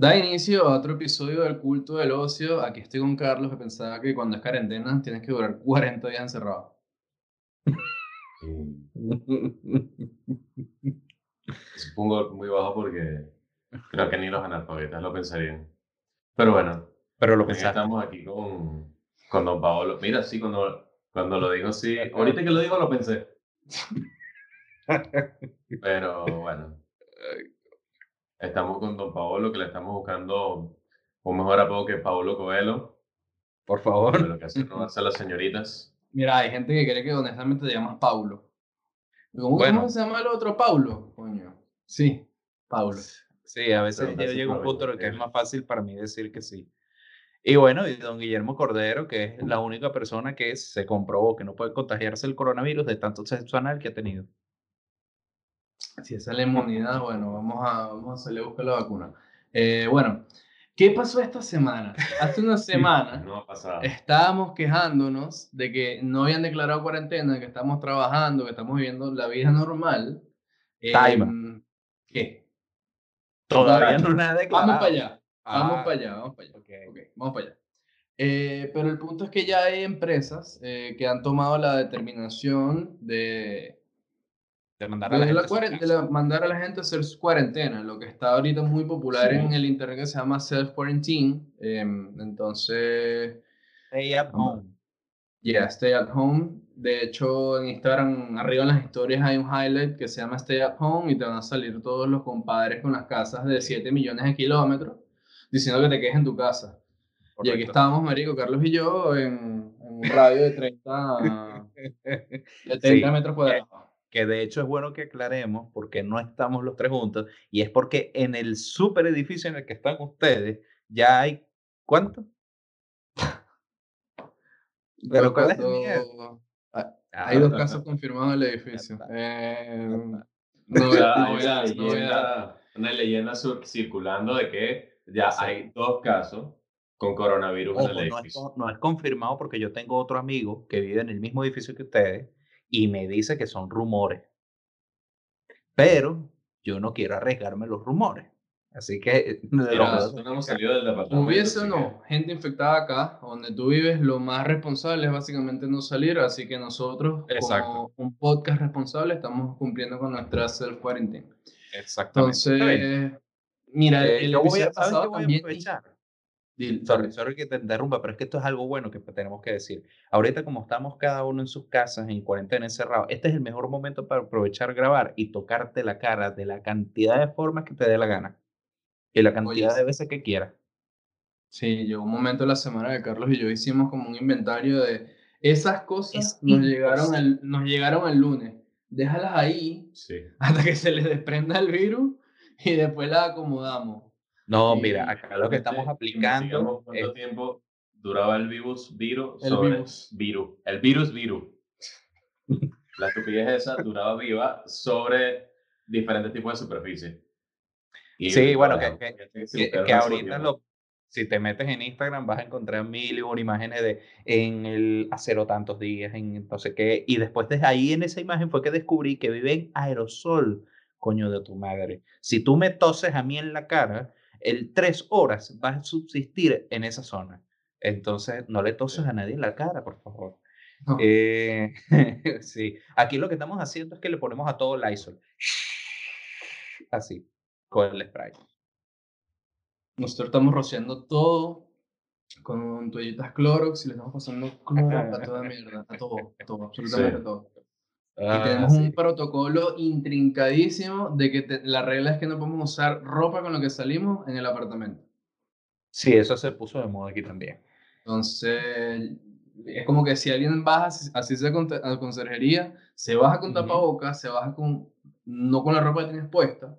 Da inicio a otro episodio del culto del ocio. Aquí estoy con Carlos que pensaba que cuando es cuarentena tienes que durar 40 días encerrado. Supongo muy bajo porque creo que ni los analfabetas lo pensarían. Pero bueno, Pero lo pensaste. estamos aquí con, con Don Paolo. Mira, sí, cuando, cuando lo dijo, sí. Ahorita que lo digo, lo pensé. Pero bueno, estamos con Don Paolo, que le estamos buscando un mejor apodo que Paolo Coelho, Por favor. lo que hace robarse a las señoritas. Mira, hay gente que cree que honestamente te llamas Paulo. ¿Cómo, Bueno. ¿Cómo se llama el otro Paulo? Coño. Sí, Paulo. Sí, a veces yo llego a un punto en el que es más fácil para mí decir que sí. Y bueno, y don Guillermo Cordero, que es la única persona que se comprobó que no puede contagiarse el coronavirus de tanto sexo anal que ha tenido. Si esa es la inmunidad, bueno, vamos a, vamos a salir a buscar la vacuna. Eh, bueno, ¿qué pasó esta semana? Hace una semana No ha pasado. estábamos quejándonos de que no habían declarado cuarentena, que estamos trabajando, que estamos viviendo la vida normal. Em, ¿Qué? Todavía no nada Vamos declarado. para allá, vamos Ah, para allá, vamos para allá. ok. Ok, vamos para allá. Eh, pero el punto es que ya hay empresas eh, que han tomado la determinación de, De mandar a de la gente de la- mandar a la gente a hacer su cuarentena, lo que está ahorita muy popular en el internet que se llama self-quarantine. Em, entonces, Stay at home. yeah, stay at home. De hecho, en Instagram, arriba en las historias hay un highlight que se llama Stay at home y te van a salir todos los compadres con las casas de 7 millones de kilómetros diciendo que te quedes en tu casa. Y aquí estábamos, Marico, Carlos y yo, en, en un radio de 30, de 30 Sí, metros cuadrados. Que de hecho es bueno que aclaremos porque no estamos los tres juntos y es porque en el super edificio en el que están ustedes ya hay ¿cuánto? Pero ¿cuál es miedo? Ah, Ah, Hay dos casos confirmados en el edificio. Eh, ah. no, hay novedad, una novedad. leyenda, una leyenda circulando de que ya Sí. hay dos casos con coronavirus Ojo, en el no es, edificio. no es confirmado porque yo tengo otro amigo que vive en el mismo edificio que ustedes y me dice que son rumores. Pero yo no quiero arriesgarme los rumores. Así que de Mira, no hemos salido del departamento. Hubiese o no gente infectada acá, donde tú vives, lo más responsable es básicamente no salir, así que nosotros, Exacto. como un podcast responsable, estamos cumpliendo con nuestra self-quarantine. Exactamente. Entonces, mira, Eh, el yo voy a, ¿sabes pasado qué voy a también... aprovechar? Sorry, que te interrumpa, pero es que esto es algo bueno que tenemos que decir. Ahorita como estamos cada uno en sus casas, en cuarentena, encerrado, este es el mejor momento para aprovechar grabar y tocarte la cara de la cantidad de formas que te dé la gana. Y la cantidad de sí. veces que quieras. Sí, llegó un momento en la semana que Carlos y yo hicimos como un inventario de esas cosas Es nos llegaron, el, nos llegaron el lunes. Déjalas ahí Sí. hasta que se les desprenda el virus y después las acomodamos. No, Y mira, acá lo que estamos aplicando ¿Cuánto es tiempo duraba el virus virus El sobre virus. virus? El virus virus. La estupidez esa duraba viva sobre diferentes tipos de superficie. Y, Sí, bueno, bueno, que- que, que, que ahorita lo, si te metes en Instagram vas a encontrar mil y una imágenes de en el acero tantos días, en no sé qué, y después de ahí en esa imagen fue que descubrí que vive en aerosol, coño de tu madre. Si tú me toses a mí en la cara, el tres horas vas a subsistir en esa zona. Entonces, no le toses a nadie en la cara, por favor. No. Eh, sí, aquí lo que estamos haciendo es que le ponemos a todo Lysol. Así, con el spray. Nosotros estamos rociando todo con toallitas Clorox y le estamos pasando Clorox a toda mierda, a todo, a todo, absolutamente Sí. todo. Y Ah, tenemos sí. un protocolo intrincadísimo de que te- la regla es que no podemos usar ropa con la que salimos en el apartamento. Sí, eso se puso de moda aquí también. Entonces, es como que si alguien baja, así- sea con, a la conserjería, se baja con tapabocas, se baja con, no con la ropa que tienes puesta,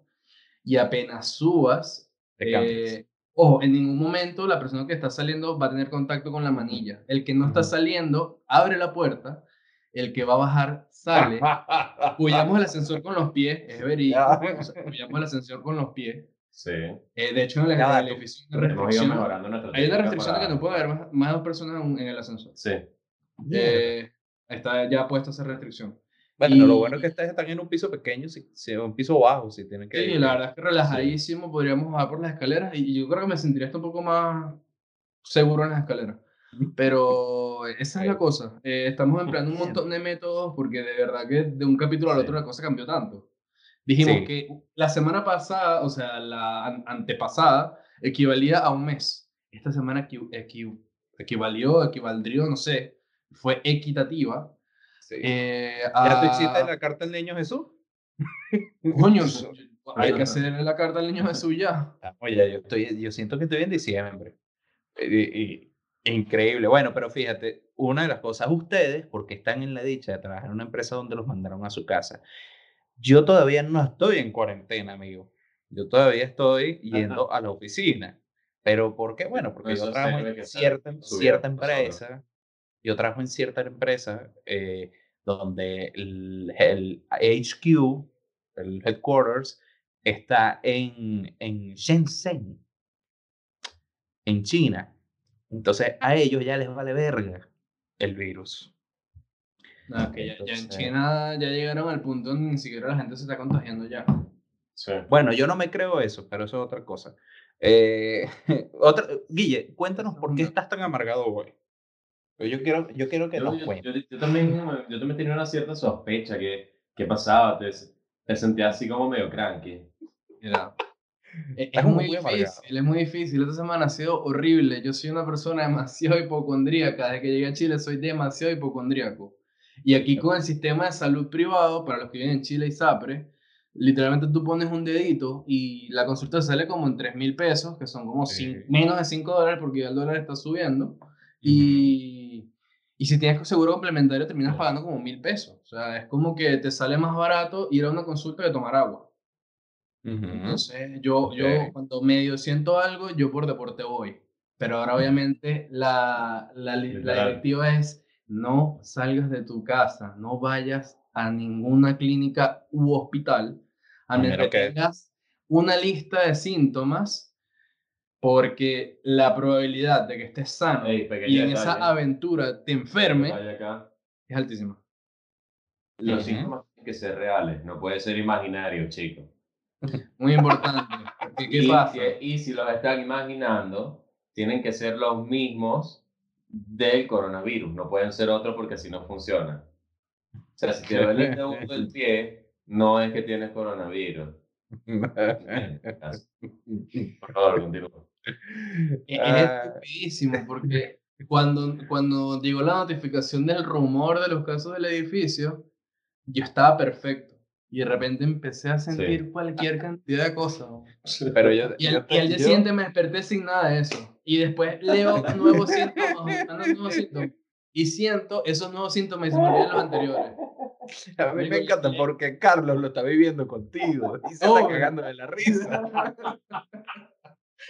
y apenas subas, eh, ojo, en ningún momento la persona que está saliendo va a tener contacto con la manilla. El que no está Ujú. saliendo, abre la puerta, el que va a bajar, sale. Apoyamos el ascensor con los pies, es verídico. apoyamos el ascensor con los pies. Sí. Eh, de hecho, en el, edificio hay una Hemos ido restricción. Hay una restricción de que para- no puede haber más, más de dos personas en, el ascensor. Sí. Eh, está ya puesta esa restricción. Bueno, lo bueno es Y- que ustedes están en un piso pequeño, si, si- un piso bajo, si tienen que... Sí, la verdad es que relajadísimo, podríamos bajar por las escaleras y yo creo que me sentiría hasta un poco más seguro en las escaleras. Pero esa es la cosa. eh, estamos empleando un montón de métodos porque de verdad que de un capítulo al otro la cosa cambió tanto. Dijimos Sí. que la semana pasada, o sea, la an- antepasada, equivalía a un mes. Esta semana equi- equi- equivalió, equivaldría, no sé, fue equitativa. Sí. eh, ¿Ya tú hiciste a- la carta al niño Jesús? Coño, hay que hacer la carta al niño Jesús ya. Ah, Oye, yo, estoy, yo siento que estoy en diciembre. Y- y- increíble. Bueno, pero fíjate, una de las cosas, ustedes, porque están en la dicha de trabajar en una empresa donde los mandaron a su casa, yo todavía no estoy en cuarentena, amigo. Yo todavía estoy yendo a la oficina. ¿Pero por qué? Bueno, porque Eso yo trabajo en cierta, empresa. Yo trabajo en cierta empresa eh, donde el, el HQ, el headquarters, está en, en Shenzhen, en China. Entonces a ellos ya les vale verga el virus. No, que ya, ya en China ya llegaron al punto donde ni siquiera la gente se está contagiando ya. Sí. Bueno, yo no me creo eso, pero eso es otra cosa. Eh, otra, Guille, cuéntanos por qué estás tan amargado hoy. Yo quiero, yo quiero que Yo, nos yo- cuentes. yo- yo también, yo también tenía una cierta sospecha que, que pasaba, te, te sentías así como medio cranky. Mira, es, es muy amargado. difícil, es muy difícil. Esta semana ha sido horrible. Yo soy una persona demasiado hipocondríaca. Desde que llegué a Chile soy demasiado hipocondríaco. Y aquí con el sistema de salud privado, para los que viven en Chile y Sapre, literalmente tú pones un dedito y la consulta sale como en 3 mil pesos, que son como Sí. cin- menos de 5 dólares porque ya el dólar está subiendo. Y, y si tienes seguro complementario terminas pagando como mil pesos. O sea, es como que te sale más barato ir a una consulta que tomar agua. Entonces, yo, yo cuando medio siento algo, yo por deporte voy. Pero ahora obviamente la, la, la directiva es no salgas de tu casa, no vayas a ninguna clínica u hospital a menos que tengas una lista de síntomas porque la probabilidad de que estés sano Ey, y en detalle. esa aventura te enferme acá. es altísima. Los síntomas tienen que ser reales, no puede ser imaginario, chicos. Muy importante. porque, ¿Qué y, pasa? que- y si los están imaginando, tienen que ser los mismos del coronavirus, no pueden ser otros porque así no funciona. O sea, si te duele el dedo del pie, no es que tienes coronavirus. Por favor, continúa. Es Ah. estupidísimo porque cuando, cuando llegó la notificación del rumor de los casos del edificio, yo estaba perfecto. Y de repente empecé a sentir cualquier cantidad de cosas. Pero yo, Y, al, yo y al día yo- siguiente me desperté sin nada de eso. Y después leo nuevos síntomas, nuevos síntomas. Y siento esos nuevos síntomas y se me olvidan los anteriores. A mí me Digo, encanta porque Carlos lo está viviendo contigo y se Oh. está cagando de la risa.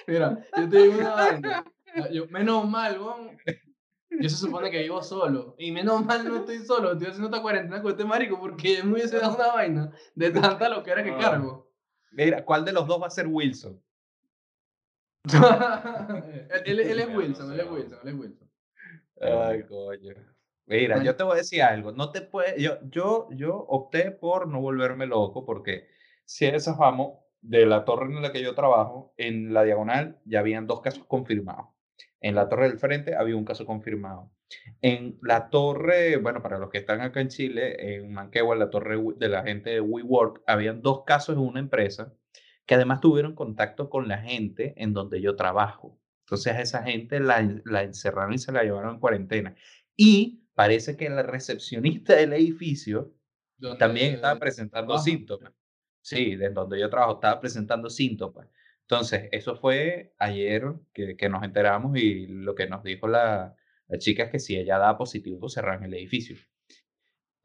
Mira, yo te digo una vaina. Yo, menos mal, weón. Yo se supone que vivo solo. Y menos mal no estoy solo. Estoy haciendo esta cuarentena con este marico porque me hubiese dado una vaina de tanta loquera que Ah. cargo. Mira, ¿cuál de los dos va a ser Wilson? él, él- él es Wilson, él es Wilson, él es Wilson. Ay, coño. Mira, Ay. yo te voy a decir algo. No te puede, yo, yo, yo opté por no volverme loco porque si esas vamos de la torre en la que yo trabajo, en la diagonal ya habían dos casos confirmados. En la torre del frente había un caso confirmado. En la torre, bueno, para los que están acá en Chile, en Manquehue, en la torre de la gente de WeWork, habían dos casos en una empresa que además tuvieron contacto con la gente en donde yo trabajo. Entonces a esa gente la, en- la encerraron y se la llevaron en cuarentena. Y parece que la recepcionista del edificio también estaba presentando síntomas. Sí, de donde yo trabajo estaba presentando síntomas. Entonces, eso fue ayer que, que nos enteramos y lo que nos dijo la, la chica es que si ella da positivo, cerran el edificio.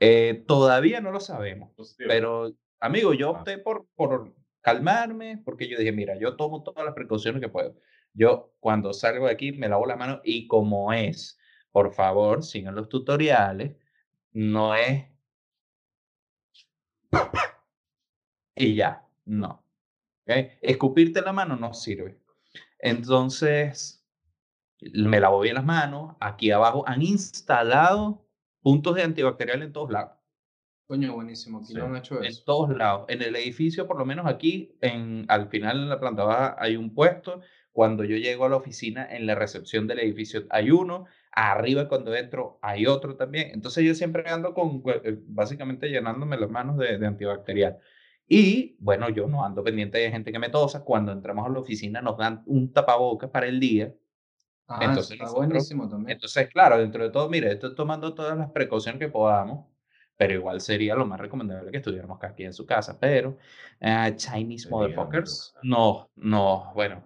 Eh, todavía no lo sabemos, Positivo. pero amigo, yo Ah. opté por, por calmarme porque yo dije, mira, yo tomo todas las precauciones que puedo. Yo cuando salgo de aquí me lavo la mano y como es, por favor, sigan los tutoriales, no es y ya, no. ¿Ok? Escupirte la mano no sirve. Entonces, me lavo bien las manos. Aquí abajo han instalado puntos de antibacterial en todos lados. Coño, buenísimo. Aquí Sí. no han hecho En eso. todos lados. En el edificio, por lo menos aquí, en, al final en la planta baja hay un puesto. Cuando yo llego a la oficina, en la recepción del edificio hay uno. Arriba, cuando entro, hay otro también. Entonces yo siempre ando con, eh, básicamente llenándome las manos de, de antibacterial. Y bueno, yo no ando pendiente de gente que me tosa. Cuando entramos a la oficina nos dan un tapabocas para el día. Ah, Entonces está nosotros- buenísimo también. Entonces, claro, dentro de todo, mire, estoy tomando todas las precauciones que podamos, pero igual sería lo más recomendable que estuviéramos quien en su casa. Pero eh, Chinese motherfuckers, no, no, bueno.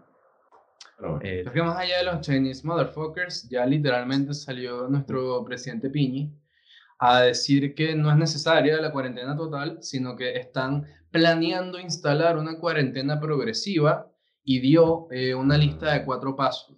Pero bueno. eh, Es que más allá de los Chinese motherfuckers, ya literalmente salió nuestro presidente Piñi a decir que no es necesaria la cuarentena total, sino que están planeando instalar una cuarentena progresiva y dio eh, una lista de cuatro pasos.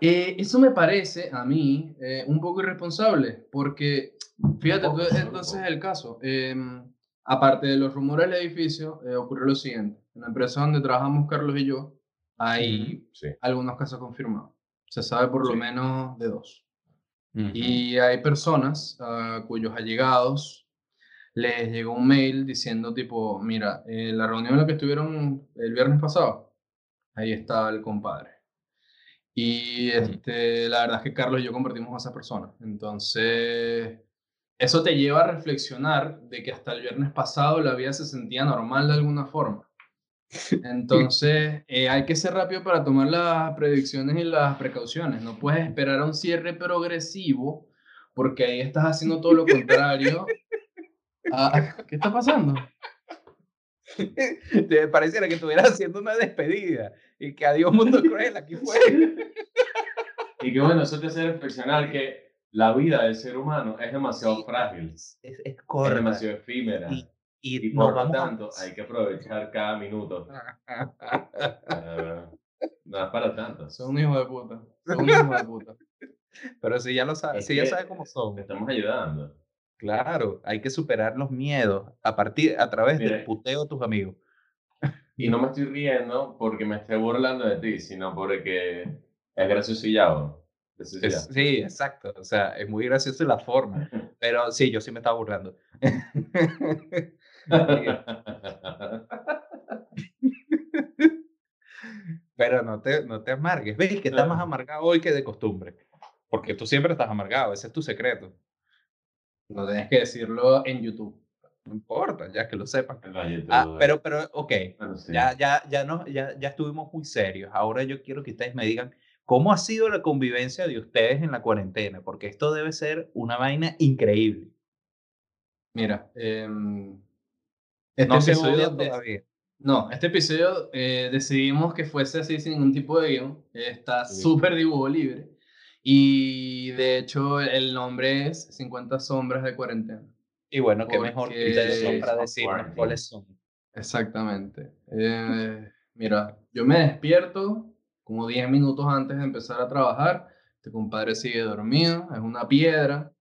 Eh, eso me parece a mí eh, un poco irresponsable, porque fíjate tú, entonces el caso. em, aparte de los rumores del edificio, eh, ocurrió lo siguiente. En la empresa donde trabajamos Carlos y yo, hay Sí. algunos casos confirmados. Se sabe por lo Sí. menos de dos. ujú. Y hay personas a cuyos allegados les llegó un mail diciendo tipo, mira, en la reunión en la que estuvieron el viernes pasado, ahí está el compadre. Y este, la verdad es que Carlos y yo compartimos con esa persona. Entonces, eso te lleva a reflexionar de que hasta el viernes pasado la vida se sentía normal de alguna forma. Entonces, eh, hay que ser rápido para tomar las predicciones y las precauciones. No puedes esperar a un cierre progresivo porque ahí estás haciendo todo lo contrario. Ah, ¿Qué está pasando? Te pareciera que estuvieras haciendo una despedida y que adiós mundo cruel, aquí fue. Y que bueno, eso te hace reflexionar que la vida del ser humano es demasiado Sí, frágil, Es, es es corta. demasiado efímera. Y, y Y por lo vamos a- tanto, hay que aprovechar cada minuto. No es para tanto. Son un hijo de puta. Son un hijo de puta. Pero si ya lo sabes, Es si ya sabes cómo son. Te estamos ayudando. Claro, hay que superar los miedos a partir, a través del Mire. puteo de tus amigos. Y no me estoy riendo porque me esté burlando de ti, sino porque es gracioso y ya. sí, Es- ya. sí, exacto. O sea, es muy gracioso la forma. Pero sí, yo sí me estaba burlando. Pero no te, no te amargues. Ves que estás más amargado hoy que de costumbre. Porque tú siempre estás amargado, ese es tu secreto. No tienes que decirlo en YouTube. No importa, ya que lo sepan. Ah, pero, pero, ok, sí. ya, ya, ya, no, ya, ya estuvimos muy serios. Ahora yo quiero que ustedes me digan cómo ha sido la convivencia de ustedes en la cuarentena, porque esto debe ser una vaina increíble. Mira, em, este No se episodio todavía. No, este episodio eh, decidimos que fuese así sin ningún tipo de guion. Está Sí. súper dibujo libre. Y de hecho el nombre es 50 sombras de cuarentena. Y bueno, qué mejor que para decirnos cuáles son. Exactamente. Eh, mira, yo me despierto como 10 minutos antes de empezar a trabajar. Este compadre sigue dormido, es una piedra.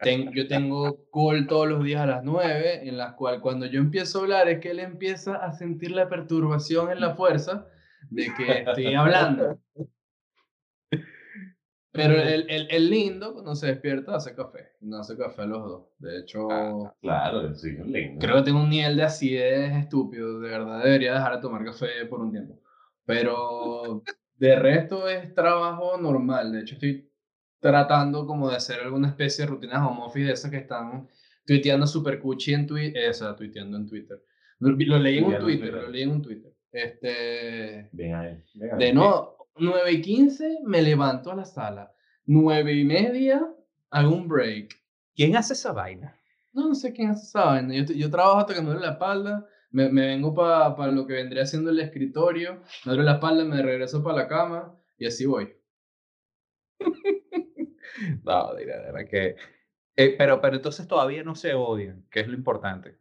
Ten- yo tengo call todos los días a las 9, en la cual cuando yo empiezo a hablar es que él empieza a sentir la perturbación en la fuerza de que estoy hablando. Pero el, el, el lindo, cuando se despierta, hace café. No hace café a los dos. De hecho, Ah, Claro, sí, es lindo. Creo que tengo un nivel de acidez estúpido. De verdad debería dejar de tomar café por un tiempo. Pero de resto es trabajo normal. De hecho, estoy tratando como de hacer alguna especie de rutinas home office de esas que están tuiteando super cuchi en Twitter. Esa, tuiteando en Twitter. Lo, lo leí en un Twitter, Twitter. lo leí en un Twitter. Este, Bien ahí. bien ahí. de no, 9 y 15 me levanto a la sala. 9 y media hago un break. ¿Quién hace esa vaina? No, no sé quién hace esa vaina. Yo, yo trabajo hasta que me duele la espalda, me, me vengo para lo que vendría siendo el escritorio, me duele la espalda, me regreso para la cama y así voy. No, de verdad que... eh, pero, pero entonces todavía no se odian, que es lo importante.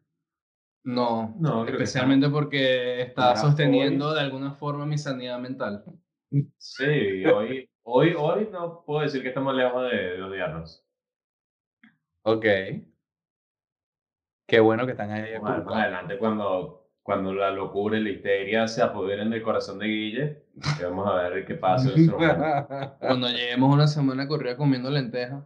No, No, especialmente porque está sosteniendo de alguna forma mi sanidad mental. Sí, hoy, hoy, hoy no puedo decir que estamos lejos de, de odiarnos. Ok. Qué bueno que están ahí. Más, más adelante, cuando, cuando la locura y la histeria se apoderen del corazón de Guille, vamos a ver qué pasa en. Cuando lleguemos una semana corrida comiendo lentejas.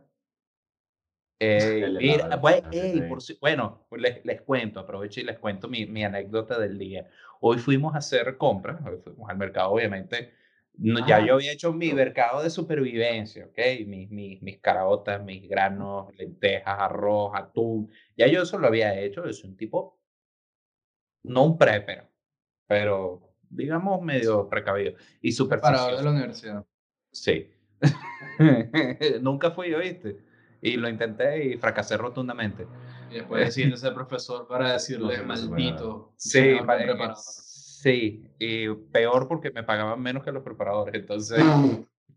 El mira, pues, ey, por si- bueno, les, les cuento, aprovecho y les cuento mi, mi anécdota del día. Hoy fuimos a hacer compras, hoy fuimos al mercado, obviamente. No, ya Ah, yo había hecho mi mercado de supervivencia, ¿ok? Mis, mis, mis caraotas, mis granos, lentejas, arroz, atún. Ya yo eso lo había hecho, yo soy un tipo, no un prepper, pero digamos medio precavido y Parador de la universidad. Sí. Nunca fui, ¿oíste? Y lo intenté y fracasé rotundamente. Y después decirle ese profesor para decirle No, maldito. Sí, mejor pa- que preparado. Sí, y peor porque me pagaban menos que los preparadores, entonces,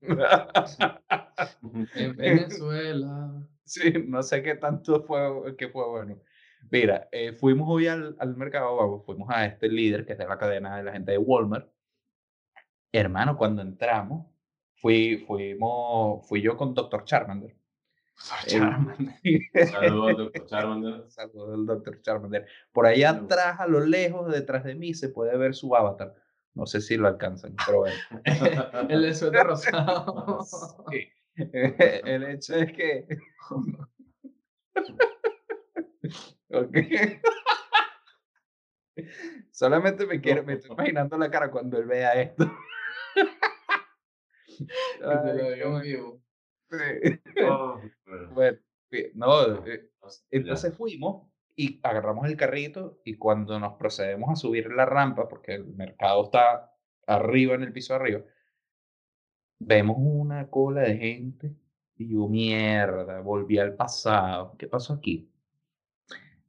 En Venezuela. sí, no sé qué tanto fue, qué fue bueno. Mira, eh, fuimos hoy al, al mercado, vamos, fuimos a este líder que es de la cadena de la gente de Walmart. Hermano, cuando entramos, fui, fuimos, fui yo con Dr. Charmander. Charmander. Saludos, doctor Charmander. Saludos del Dr. Charmander. Por allá atrás, a lo lejos, detrás de mí, se puede ver su avatar. No sé si lo alcanzan, pero bueno. El de suéter rosado. Sí. El hecho es que. Ok. Solamente me quiero, me estoy imaginando la cara cuando él vea esto. Que te Ay, lo qué Oh, bueno, Bueno, no, eh, ya. Entonces fuimos y agarramos el carrito y cuando nos procedemos a subir la rampa, porque el mercado está arriba en el piso de arriba, vemos una cola de gente y yo, mierda, volví al pasado. ¿Qué pasó aquí?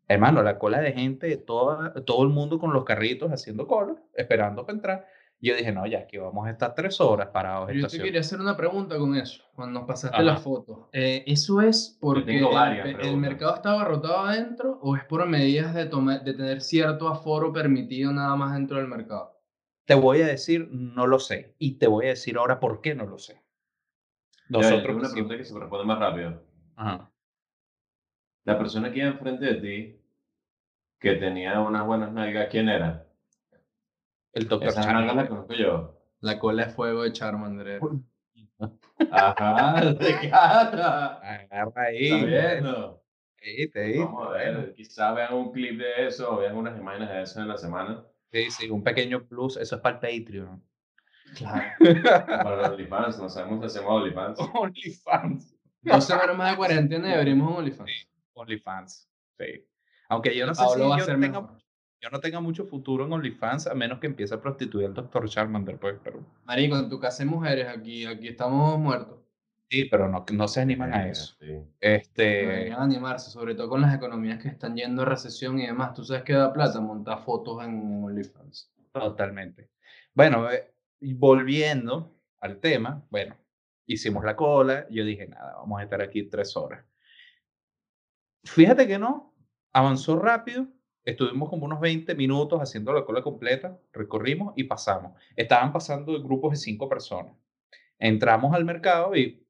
Hermano, la cola de gente, toda, todo el mundo con los carritos haciendo cola, esperando para entrar. Yo dije, no, ya aquí vamos a estar tres horas parados. Yo te estacionados". quería hacer una pregunta con eso, cuando nos pasaste Ajá. la foto. Eh, ¿Eso es porque el, mercado estaba rotado adentro o es por medidas de, tomar, de tener cierto aforo permitido nada más dentro del mercado? Te voy a decir, no lo sé. Y te voy a decir ahora por qué no lo sé. Ya, yo tengo Nosotros una pregunta que se me responde más rápido. Ajá. La persona que iba enfrente de ti, que tenía unas buenas nalgas, ¿quién era? El doctor las Charmander. conozco yo. La cola de fuego de Charmander. Ajá, de cara. Agarra ahí. Está viendo. Sí, te digo, Vamos a ver, quizás vean un clip de eso o vean unas imágenes de eso en la semana. Sí, sí, un pequeño plus. Eso es para el Patreon. Claro. Para los OnlyFans, no sabemos si hacemos OnlyFans. OnlyFans. Dos semanas más de cuarentena y abrimos un OnlyFans. OnlyFans. Sí. Aunque yo no sé Pablo si va a yo ser tenga, mejor. Yo no tenga mucho futuro en OnlyFans, a menos que empiece a prostituir al doctor Charmander, pues, pero. Marico, en tu casa hay mujeres, aquí, aquí estamos muertos. Sí, pero no, no se animan a eso. sí. Este. Deberían animarse, sobre todo con las economías que están yendo a recesión y demás. Tú sabes que da plata montar fotos en OnlyFans. Totalmente. Bueno, eh, volviendo al tema, bueno, hicimos la cola, yo dije, nada, vamos a estar aquí tres horas. Fíjate que no, avanzó rápido, estuvimos como unos 20 minutos haciendo la cola completa, recorrimos y pasamos. Estaban pasando grupos de cinco personas. Entramos al mercado y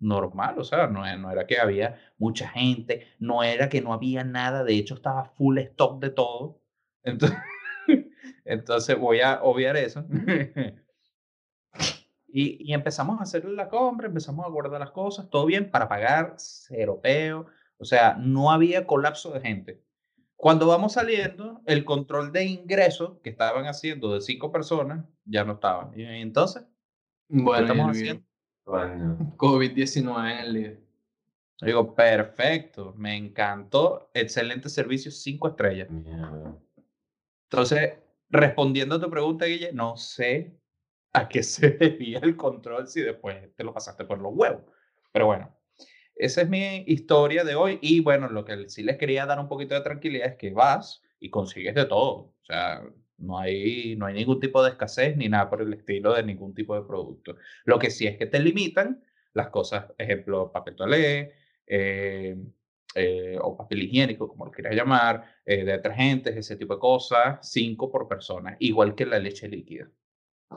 normal, o sea, no, e- no era que había mucha gente, no era que no había nada, de hecho estaba full stock de todo. Entonces, entonces voy a obviar eso. y, y empezamos a hacer la compra, empezamos a guardar las cosas, todo bien, para pagar, cero peo, o sea, no había colapso de gente. Cuando vamos saliendo, el control de ingreso que estaban haciendo de cinco personas ya no estaba. Y entonces, ¿qué Bueno, estamos haciendo? Coño. COVID-19 en el líder. Yo Digo, perfecto, me encantó, excelente servicio, cinco estrellas. Mierda. Entonces, respondiendo a tu pregunta, Guille, no sé a qué se debía el control si después te lo pasaste por los huevos. Pero bueno, esa es mi historia de hoy. Y bueno, lo que sí les quería dar un poquito de tranquilidad es que vas y consigues de todo. O sea, no hay, no hay ningún tipo de escasez ni nada por el estilo de ningún tipo de producto. Lo que sí es que te limitan las cosas, ejemplo, papel toalé, eh, eh, o papel higiénico, como lo quieras llamar, eh, detergentes, ese tipo de cosas, cinco por persona, igual que la leche líquida.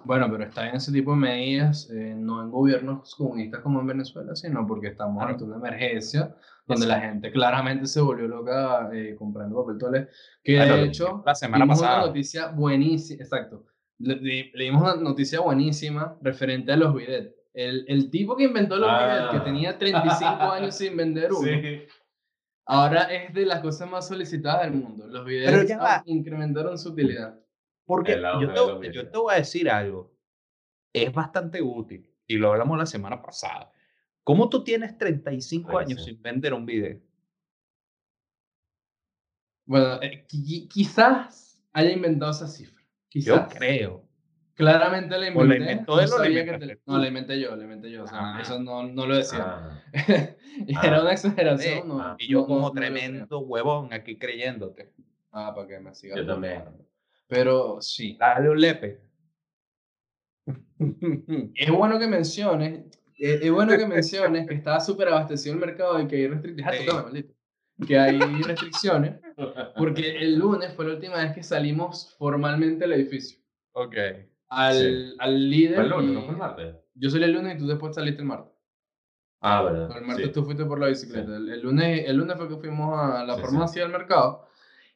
Bueno, pero está en ese tipo de medidas, eh, no en gobiernos comunistas como en Venezuela, sino porque estamos Claro. ante una emergencia donde la gente claramente se volvió loca eh, comprando papel toalé. Que Bueno, de hecho, la semana pasada. una noticia buenísima, exacto. Le, le dimos una noticia buenísima referente a los bidets. el, el tipo que inventó los Ah. videos, que tenía 35 años sin vender uno, Sí. ahora es de las cosas más solicitadas del mundo. Los va. incrementaron su utilidad. Porque yo te, yo voy a decir algo. Es bastante útil. Y lo hablamos la semana pasada. ¿Cómo tú tienes 35 Oye, años sí. sin vender un video? Bueno, eh, qui- quizás haya inventado esa cifra. Yo Quizás. creo. Claramente la ¿O la inventé. inventó no él o la te-? No, la inventé yo, la inventé yo. o sea, Ah. Eso no, no lo decía. Ah, Era Ah. una exageración. No, Y yo como tremendo huevón aquí creyéndote. Ah, para que me siga. Yo también. Pero sí. Dale un lepe. Es bueno que menciones, es, es bueno que menciones que está súper abastecido el mercado y que hay restricciones. Sí. maldito. Que hay restricciones, porque el lunes fue la última vez que salimos formalmente del edificio. ok. Al, Sí. al líder. ¿Fue el lunes, y- no fue el martes? Yo salí el lunes y tú después saliste el martes. Ah, verdad. El martes sí. tú fuiste por la bicicleta. El, el lunes, el lunes fue que fuimos a la farmacia del mercado.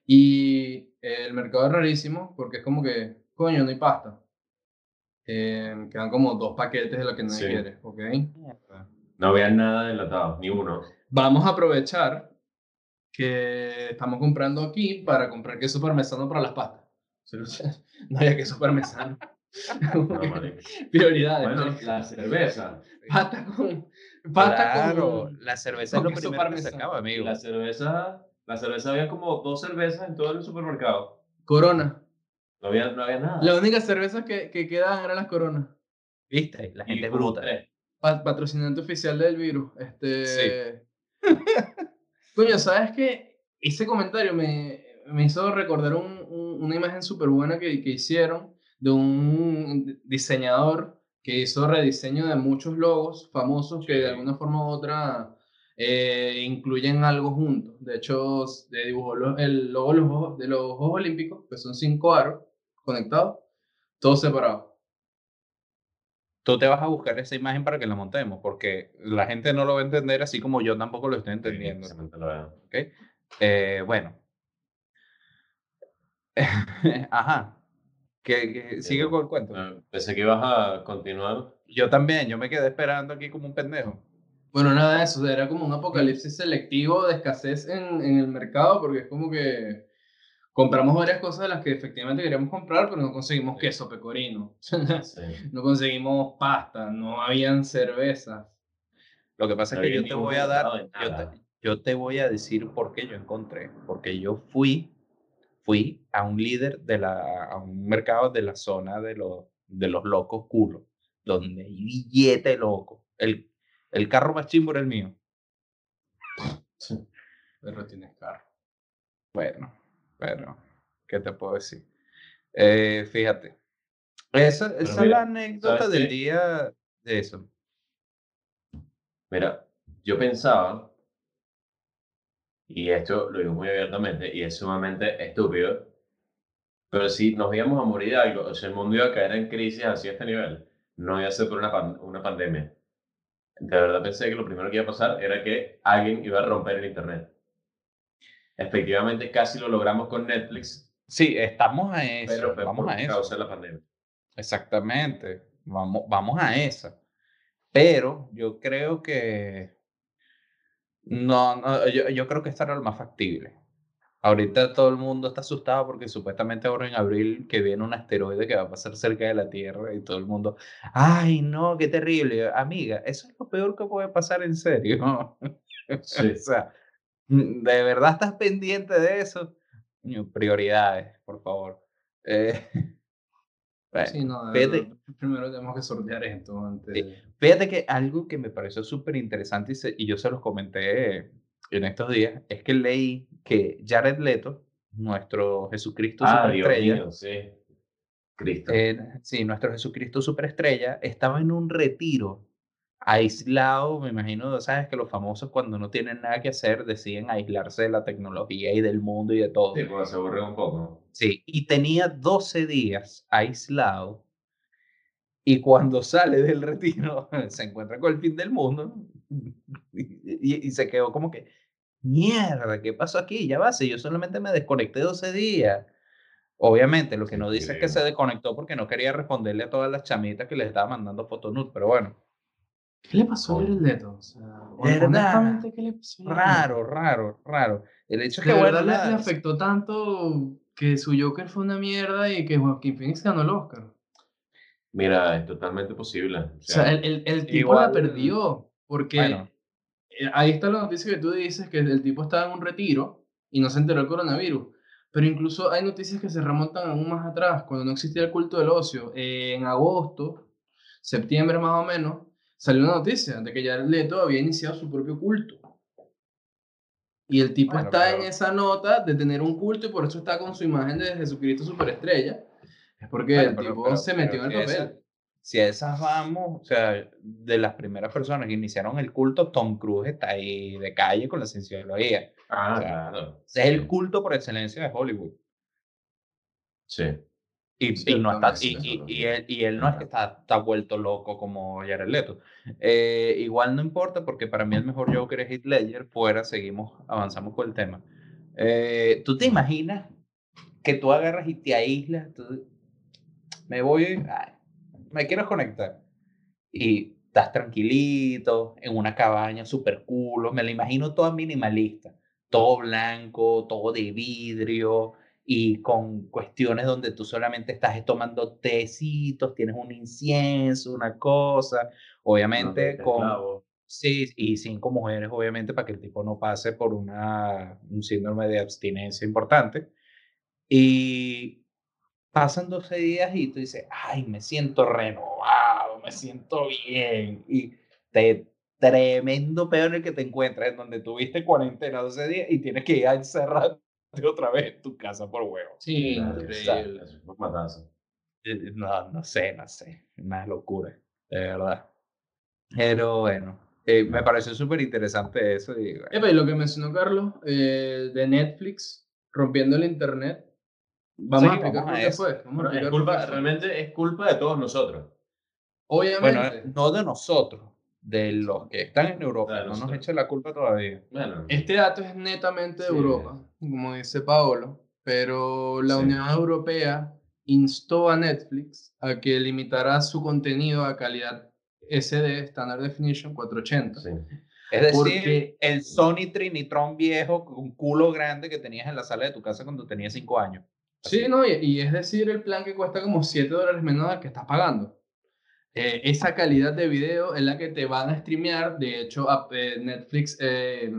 Y eh, el mercado es rarísimo porque es como que, coño, no hay pasta. Eh, quedan como dos paquetes de lo que nadie Sí. quiere, ¿ok? No había nada enlatado, ni uno. Vamos a aprovechar que estamos comprando aquí para comprar queso parmesano para las pastas. No había queso parmesano. No. Prioridades. Bueno, la cerveza. Pasta con... Pasta Claro, con... la cerveza es con lo queso primero que se parmesano. acaba, amigo. La cerveza, la cerveza había como dos cervezas en todo el supermercado. Corona. No había, no había nada. Las únicas cervezas que, que quedaban eran las coronas. ¿Viste? La Y gente es bruta. Pa- patrocinante oficial del virus. Este... Sí. Coño, ¿sabes qué? Ese comentario me, me hizo recordar un- un- una imagen súper buena que, que hicieron de un diseñador que hizo rediseño de muchos logos famosos que de alguna forma u otra eh, incluyen algo juntos. De hecho, se dibujó lo- el logo de los, Juegos- de los Juegos Olímpicos, que son cinco aros conectados, todos separados. Tú te vas a buscar esa imagen para que la montemos, porque la gente no lo va a entender así como yo tampoco lo estoy entendiendo. Eh, bueno. Ajá. Que, que- sigue con el cuento. Ah, Pensé que ibas a continuar. Yo también, yo me quedé esperando aquí como un pendejo. Bueno, nada de eso, era como un apocalipsis selectivo de escasez en, en el mercado, porque es como que compramos varias cosas de las que efectivamente queríamos comprar, pero no conseguimos queso pecorino, Sí. no conseguimos pasta, no habían cervezas. Lo que pasa No es que yo te voy a dar, te, yo te voy a decir por qué yo encontré. Porque yo fui, fui a un líder de la, a un mercado de la zona de los, de los locos culos, donde hay billete loco. El, el carro más chimbo era el mío. Pero tienes carro. Bueno, pero, ¿qué te puedo decir? Eh, fíjate. Esa, esa es la mira, anécdota ¿sabes del qué? día de eso. Mira, yo pensaba, y esto lo digo muy abiertamente, y es sumamente estúpido, pero si nos íbamos a morir de algo, o sea, el mundo iba a caer en crisis así a este nivel, no iba a ser por una, pan- una pandemia. De verdad pensé que lo primero que iba a pasar era que alguien iba a romper el Internet. Efectivamente, casi lo logramos con Netflix, Sí, estamos a eso. pero fue vamos por a eso. causa de la pandemia. Exactamente, vamos, vamos a esa. Pero yo creo que no, no, yo, yo creo que esta era lo más factible. Ahorita todo el mundo está asustado porque supuestamente ahora en abril que viene un asteroide que va a pasar cerca de la Tierra y todo el mundo, ay no, qué terrible. Amiga, eso es lo peor que puede pasar en serio. Sí. O sea, ¿de verdad estás pendiente de eso? Prioridades, por favor. Eh, bueno, Sí, no, fíjate- primero tenemos que sortear esto antes. Fíjate que algo que me pareció súper interesante y, y yo se los comenté en estos días es que leí que Jared Leto, nuestro Jesucristo Ah, Dios superestrella, mío, sí. Cristo. eh, sí, nuestro Jesucristo superestrella, estaba en un retiro aislado, me imagino, sabes que los famosos cuando no tienen nada que hacer deciden aislarse de la tecnología y del mundo y de todo. Sí, porque se aburre un poco. Sí, y tenía 12 días aislado y cuando sale del retiro se encuentra con el fin del mundo y, y- y se quedó como que, mierda, ¿qué pasó aquí? Ya va, si yo solamente me desconecté 12 días. Obviamente, lo que no dice es que se desconectó porque no quería responderle a todas las chamitas que le estaba mandando fotonud, pero bueno, ¿Qué le pasó a Leto? O sea, ¿Verdad? honestamente, ¿qué le pasó? Raro, raro, raro. El hecho es De que, bueno, verdad le, nada, le afectó tanto que su Joker fue una mierda y que Joaquin Phoenix ganó el Oscar. Mira, es totalmente posible. O O sea, sea, el, el, el tipo la igual- perdió. Porque bueno, ahí está la noticia que tú dices que el tipo estaba en un retiro y no se enteró del coronavirus. Pero incluso hay noticias que se remontan aún más atrás, cuando no existía el culto del ocio. Eh, en agosto, septiembre más o menos, salió una noticia de que Jared Leto había iniciado su propio culto. Y el tipo Bueno, está en esa nota de tener un culto y por eso está con su imagen de Jesucristo superestrella. Es porque Bueno, el pero- tipo pero- se metió en el papel. esa- si a esas vamos, o sea, de las primeras personas que iniciaron el culto, Tom Cruise está ahí de calle con la cienciología. ah, o sea, claro. Es el culto por excelencia de Hollywood. Sí. Y, Sí, y no está, y, y- y él, y él no es que está, está vuelto loco como Jared Leto. Eh, igual no importa porque para mí el mejor Joker es Heath Ledger. Fuera, seguimos, avanzamos con el tema. Eh, ¿Tú te imaginas que tú agarras y te aíslas? tú- me voy, ay, me quiero conectar. Y estás tranquilito, en una cabaña súper culo. Me la imagino toda minimalista. Todo blanco, todo de vidrio y con cuestiones donde tú solamente estás tomando tecitos, tienes un incienso, una cosa, obviamente con, sí, y cinco mujeres, obviamente, para que el tipo no pase por una, un síndrome de abstinencia importante. Y pasan 12 días y tú dices, ay, me siento renovado, me siento bien. Y te tremendo peor en el que te encuentras, en donde tuviste cuarentena 12 días y tienes que ir a encerrarte otra vez en tu casa por huevo. Sí, increíble. Matanza. Eh, No, no sé, no sé. Una locura, de verdad. Pero bueno, eh, me pareció súper interesante eso. Y, bueno, Epa, y lo que mencionó Carlos eh, de Netflix rompiendo el internet. Vamos Sí, a explicar vamos por qué fue. Vamos a es por culpa, qué fue. realmente es culpa de todos nosotros. bueno, Obviamente, no de nosotros, de los que están en Europa. No nos echen la culpa todavía. Bueno, este dato es netamente de Sí. Europa, como dice Paolo, pero la Sí. Unión Europea instó a Netflix a que limitara su contenido a calidad SD, Standard Definition 480. sí. Es decir, Porque- el Sony Trinitron viejo con culo grande que tenías en la sala de tu casa cuando tenías 5 años. Sí, no, y, y es decir, el plan que cuesta como 7 dólares menos al que estás pagando. Eh, esa calidad de video es la que te van a streamear. De hecho, a- eh, Netflix. eh,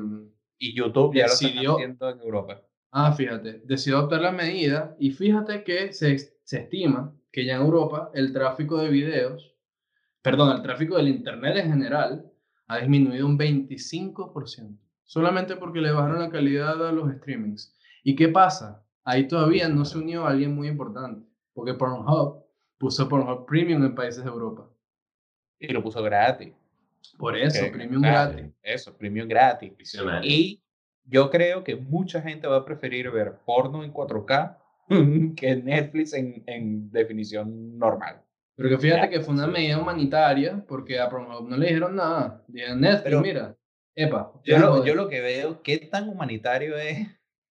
Y YouTube ya lo están Decidió- en Europa. ah, fíjate, decidió adoptar la medida. Y fíjate que se, se estima que ya en Europa el tráfico de videos, perdón, el tráfico del Internet en general, ha disminuido un 25%. Solamente porque le bajaron la calidad a los streamings. ¿Y qué pasa? Ahí todavía no se unió alguien muy importante. Porque Pornhub puso Pornhub Premium en países de Europa. Y lo puso gratis. Por eso, Que- Premium claro, gratis. Eso, premium gratis. Visionario. Y yo creo que mucha gente va a preferir ver porno en 4K que Netflix en, en definición normal. Pero que fíjate Ya, que fue una medida humanitaria porque a Pornhub no le dijeron nada. Dijeron, Netflix, Pero- mira, epa. Yo lo, joder". yo lo que veo, ¿qué tan humanitario es?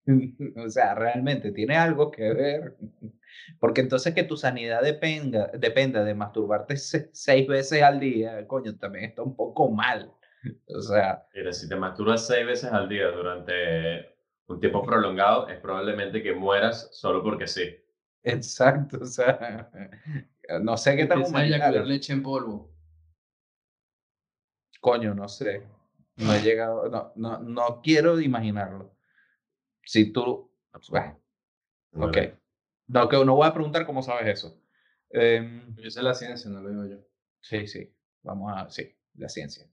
o sea, realmente tiene algo que ver. Porque entonces que tu sanidad dependa, dependa de masturbarte se- seis veces al día, coño, también está un poco mal. O sea, Mira, si te masturbas seis veces al día durante un tiempo prolongado, es probablemente que mueras solo porque sí. exacto, o sea, no sé qué tan a eyacular leche en polvo. Coño, no sé. No he llegado, no, no, no quiero imaginarlo. Si tú, bueno, ok. No, que no voy a preguntar cómo sabes eso. Em, Yo sé la ciencia, no lo digo yo. sí, sí, vamos a, sí, la ciencia.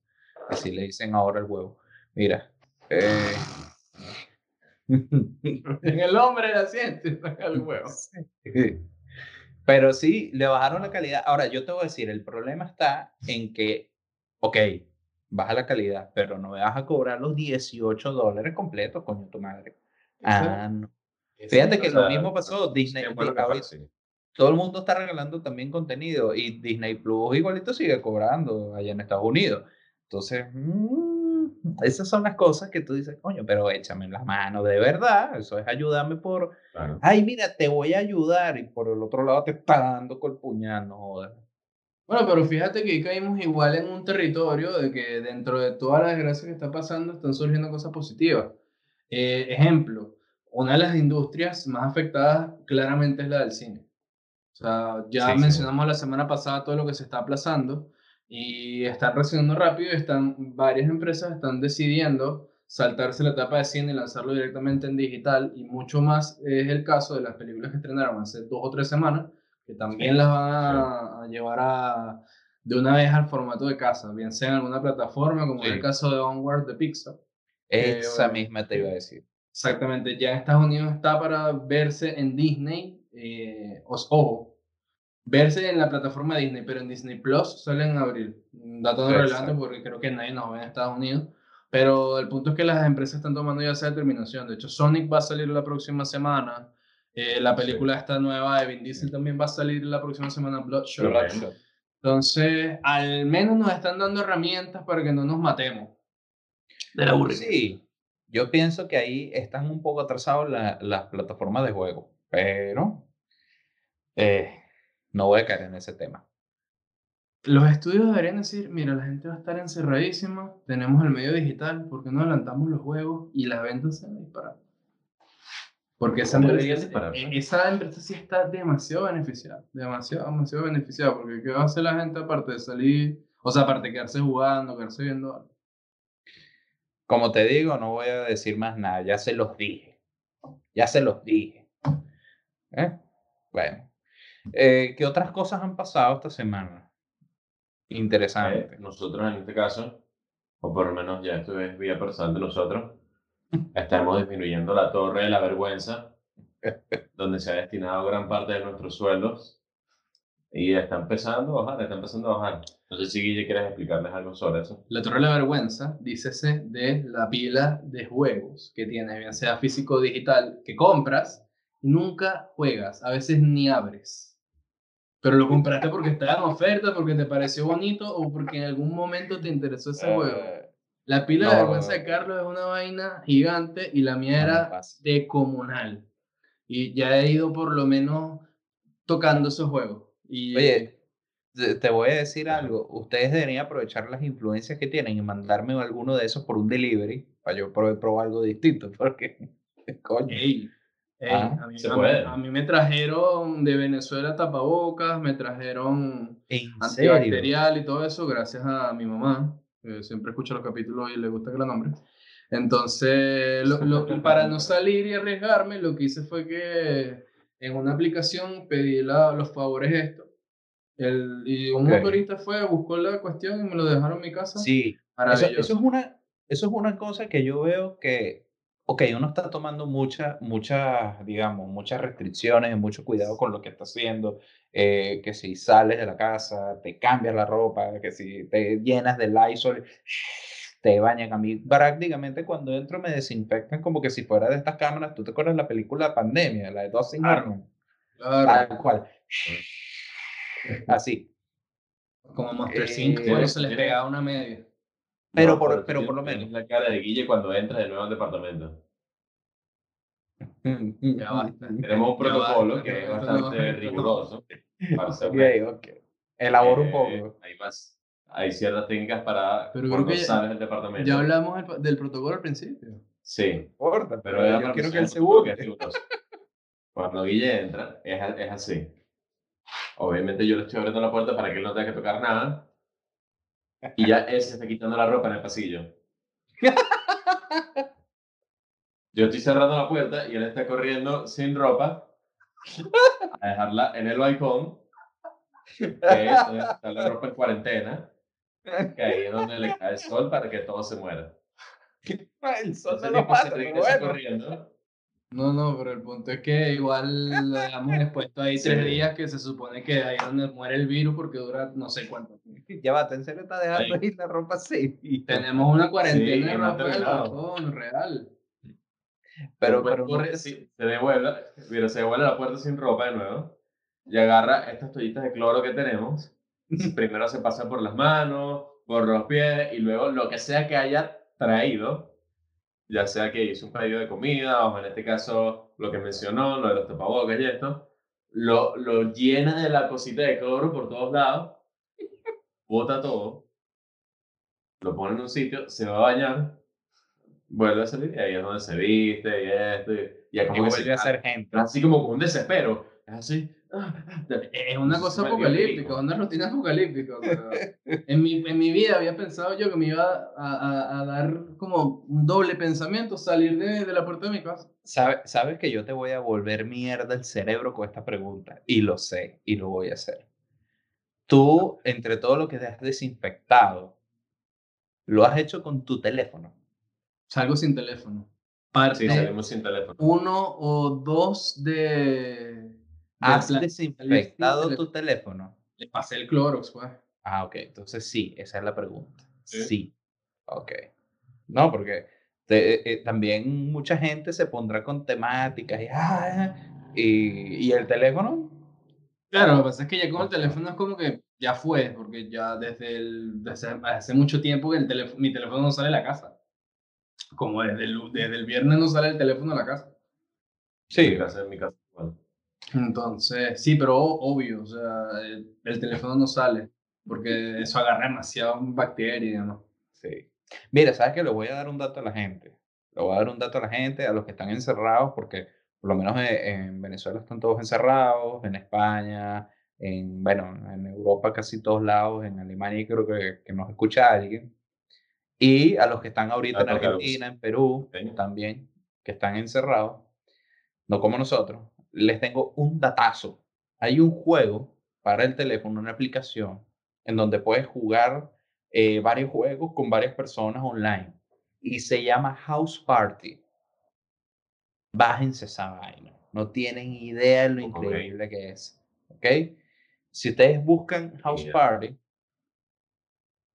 Así le dicen ahora el huevo. Mira. eh, En el hombre de la ciencia, saca el huevo. Pero sí, le bajaron la calidad. Ahora, yo te voy a decir, el problema está en que, ok, baja la calidad, pero no me vas a cobrar los 18 dólares completos, coño, tu madre. Ah, no. Fíjate que lo mismo pasó, Disney, todo el mundo está regalando también contenido y Disney Plus igualito sigue cobrando allá en Estados Unidos. Entonces, mm, esas son las cosas que tú dices, coño, pero échame la mano de verdad, eso es ayudarme por, Claro. ay, mira, te voy a ayudar y por el otro lado te está dando con el puñal, no jodas. Bueno, pero fíjate que ahí caímos igual en un territorio de que dentro de toda la desgracia que está pasando están surgiendo cosas positivas. Eh, ejemplo, una de las industrias más afectadas claramente es la del cine. O sea, ya Sí, sí. mencionamos la semana pasada todo lo que se está aplazando y están reaccionando rápido están, varias empresas están decidiendo saltarse la etapa de cine y lanzarlo directamente en digital y mucho más es el caso de las películas que estrenaron hace dos o tres semanas que también Sí, las van a, a llevar a, de una vez al formato de casa, bien sea en alguna plataforma como es el Sí. caso de Onward de Pixar. Eh, Esa bueno. misma te iba a decir. Exactamente, ya en Estados Unidos está para verse en Disney, eh, os- ojo, verse en la plataforma Disney, pero en Disney Plus sale en abril. Un dato no relevante porque creo que nadie nos ve en Estados Unidos, pero el punto es que las empresas están tomando ya esa determinación. De hecho, Sonic va a salir la próxima semana, eh, la película esta nueva de Vin Diesel también va a salir la próxima semana, Bloodshot. Bloodshot. Entonces, al menos nos están dando herramientas para que no nos matemos. Del aburrimiento. Sí, yo pienso que ahí están un poco atrasados la- las plataformas de juego, pero eh, no voy a caer en ese tema. Los estudios deberían decir, mira, la gente va a estar encerradísima, tenemos el medio digital, ¿por qué no adelantamos los juegos y las ventas se van a disparar? Porque esa empresa, eh, esa empresa sí está demasiado beneficiada, demasiado, demasiado beneficiada, porque ¿qué va a hacer la gente aparte de salir, o sea, aparte de quedarse jugando, quedarse viendo? Como te digo, no voy a decir más nada, ya se los dije. Ya se los dije. ¿Eh? Bueno, eh, ¿qué otras cosas han pasado esta semana? Interesante. Eh, nosotros en este caso, o por lo menos ya esto es vía personal de nosotros, estamos disminuyendo la torre de la vergüenza, donde se ha destinado gran parte de nuestros sueldos, y está empezando a bajar, está empezando a bajar. No sé si Guille quieres explicarles algo sobre eso. La Torre de la Vergüenza, dícese de la pila de juegos que tienes, bien sea físico o digital, que compras y nunca juegas, a veces ni abres. Pero lo compraste porque estaba en oferta, porque te pareció bonito o porque en algún momento te interesó ese juego. Eh, La pila de no. vergüenza de Carlos es una vaina gigante y la mía no era pasa. descomunal. Y ya he ido por lo menos tocando esos juegos. Y, Oye, te voy a decir algo. Ustedes deberían aprovechar las influencias que tienen y mandarme alguno de esos por un delivery para yo probar, algo distinto. Porque, coño. Ey, ey, Ah, a, mí, se a mí- a mí me trajeron de Venezuela tapabocas, me trajeron antibacterial y todo eso gracias a mi mamá, que siempre escucha los capítulos y le gusta que la nombre. Entonces, lo- lo- para no salir y arriesgarme, lo que hice fue que en una aplicación pedí la- los favores estos. El, y un Ok. motorista fue, buscó la cuestión y me lo dejaron en mi casa. Sí, eso, eso es una, eso es una cosa que yo veo que, ok, uno está tomando muchas, muchas, digamos, muchas restricciones, mucho cuidado con lo que está haciendo, eh, que si sales de la casa, te cambias la ropa, que si te llenas de Lysol, te bañan a mí. Prácticamente cuando entro me desinfectan como que si fuera de estas cámaras, ¿tú te acuerdas de la película Pandemia, la de Dustin Claro. Hoffman? Claro, Tal cual. Así. como Monster Eh, Inc. cuando se les pegaba una media. Pero No, por- pero por lo menos. la cara de Guille cuando entras de nuevo al departamento. Ya basta. Tenemos un Ya protocolo basta, que es bastante riguroso. para ser Ok, honesto. ok. Elabora un Eh, poco. Hay, más, hay ciertas técnicas para Pero creo cuando que ya- sales del departamento. Ya hablamos del, del protocolo al principio. Sí, importa, pero pero yo quiero que él se burle. Cuando Guille entra, es, a- es así. Obviamente yo le estoy abriendo la puerta para que él no tenga que tocar nada. Y ya él se está quitando la ropa en el pasillo. Yo estoy cerrando la puerta y él está corriendo sin ropa a dejarla en el balcón, que es donde está la ropa en cuarentena, que ahí es donde le cae el sol para que todo se muera. El sol Ese no lo mata, pero bueno. corriendo. No, no, pero el punto es que igual lo dejamos expuesto ahí tres Sí. días que se supone que ahí es donde muere el virus porque dura no sé cuánto. Ya va, ¿en serio está dejando ahí la ropa así? Tenemos una cuarentena Sí, de ropa balcón, real. Pero, pero corre, sí, se devuelve, mira, se devuelve a la puerta sin ropa de nuevo y agarra estas toallitas de cloro que tenemos. Primero se pasa por las manos, por los pies y luego lo que sea que haya traído, ya sea que hizo un pedido de comida o en este caso lo que mencionó, lo de los tapabocas y esto, lo, lo llena de la cosita de cloro por todos lados bota todo, lo pone en un sitio, se va a bañar, vuelve a salir y ahí es donde se viste y esto. Y, y ya Y como se- vuelve a ser gente. así como con un desespero. Así. Es una cosa apocalíptica, una rutina apocalíptica. en, mi, en mi vida había pensado yo que me iba a, a- a dar como un doble pensamiento, salir de, de la puerta de mi casa. Sabe- Sabes que yo te voy a volver mierda el cerebro con esta pregunta. Y lo sé, y lo voy a hacer. Tú, entre todo lo que te has desinfectado, lo has hecho con tu teléfono. Salgo sin teléfono. Parte Sí, salimos sin teléfono. uno o dos de... ¿Has desinfectado tu teléfono? Le pasé el Clorox, pues. Ah, ok. Entonces sí, esa es la pregunta. Sí. Sí. Ok. No, porque te- eh, también mucha gente se pondrá con temáticas y, ah, y, y el teléfono. Claro, lo que pasa es que ya con el teléfono es como que ya fue, porque ya desde, el, desde hace mucho tiempo que el teléfono, mi teléfono no sale de la casa. Como desde el, desde el viernes no sale el teléfono de la casa. En mi casa, en mi casa. Entonces, sí, pero obvio, o sea, el, el teléfono no sale, porque eso agarra demasiado bacterias y demás. Sí. Mira, ¿sabes qué? Le voy a dar un dato a la gente. Le voy a dar un dato a la gente, a los que están encerrados, porque por lo menos e- en Venezuela están todos encerrados, en España, en, bueno, en Europa casi todos lados, en Alemania creo que, que nos escucha alguien. Y a los que están ahorita en Dato Gauss. Argentina, en Perú, Sí. también, que están encerrados, no como nosotros, les tengo un datazo. Hay un juego para el teléfono, una aplicación, en donde puedes jugar eh, varios juegos con varias personas online. Y se llama House Party. Bájense esa vaina. No tienen idea de lo increíble que es. ¿Ok? Si ustedes buscan House. Party,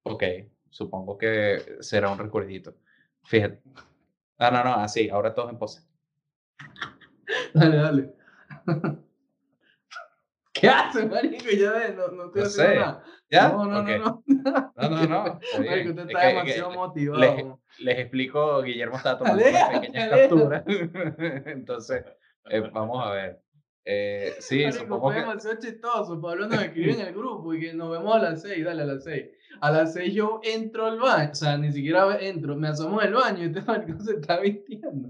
ok, supongo que será un recuerdito. Fíjate. Ah, no, no, así, ahora todos en pose. Dale, dale. ¿Qué haces, marico? Ya ves, no, no estoy No haciendo sé. nada. ¿Ya? No, no, Ok. no, no. No, no, no. está. Marico, usted Es está que- demasiado que- motivado. les, les explico, Guillermo estaba tomando Aleja, unas pequeñas aleja. capturas. Entonces, eh, vamos a ver. Eh, sí, Marico, supongo fue que. demasiado chistoso. Pablo nos escribe en el grupo y que nos vemos a las 6, dale a las 6. A las 6 yo entro al baño, o sea, ni siquiera entro, me asomo al baño y este marico se está vistiendo.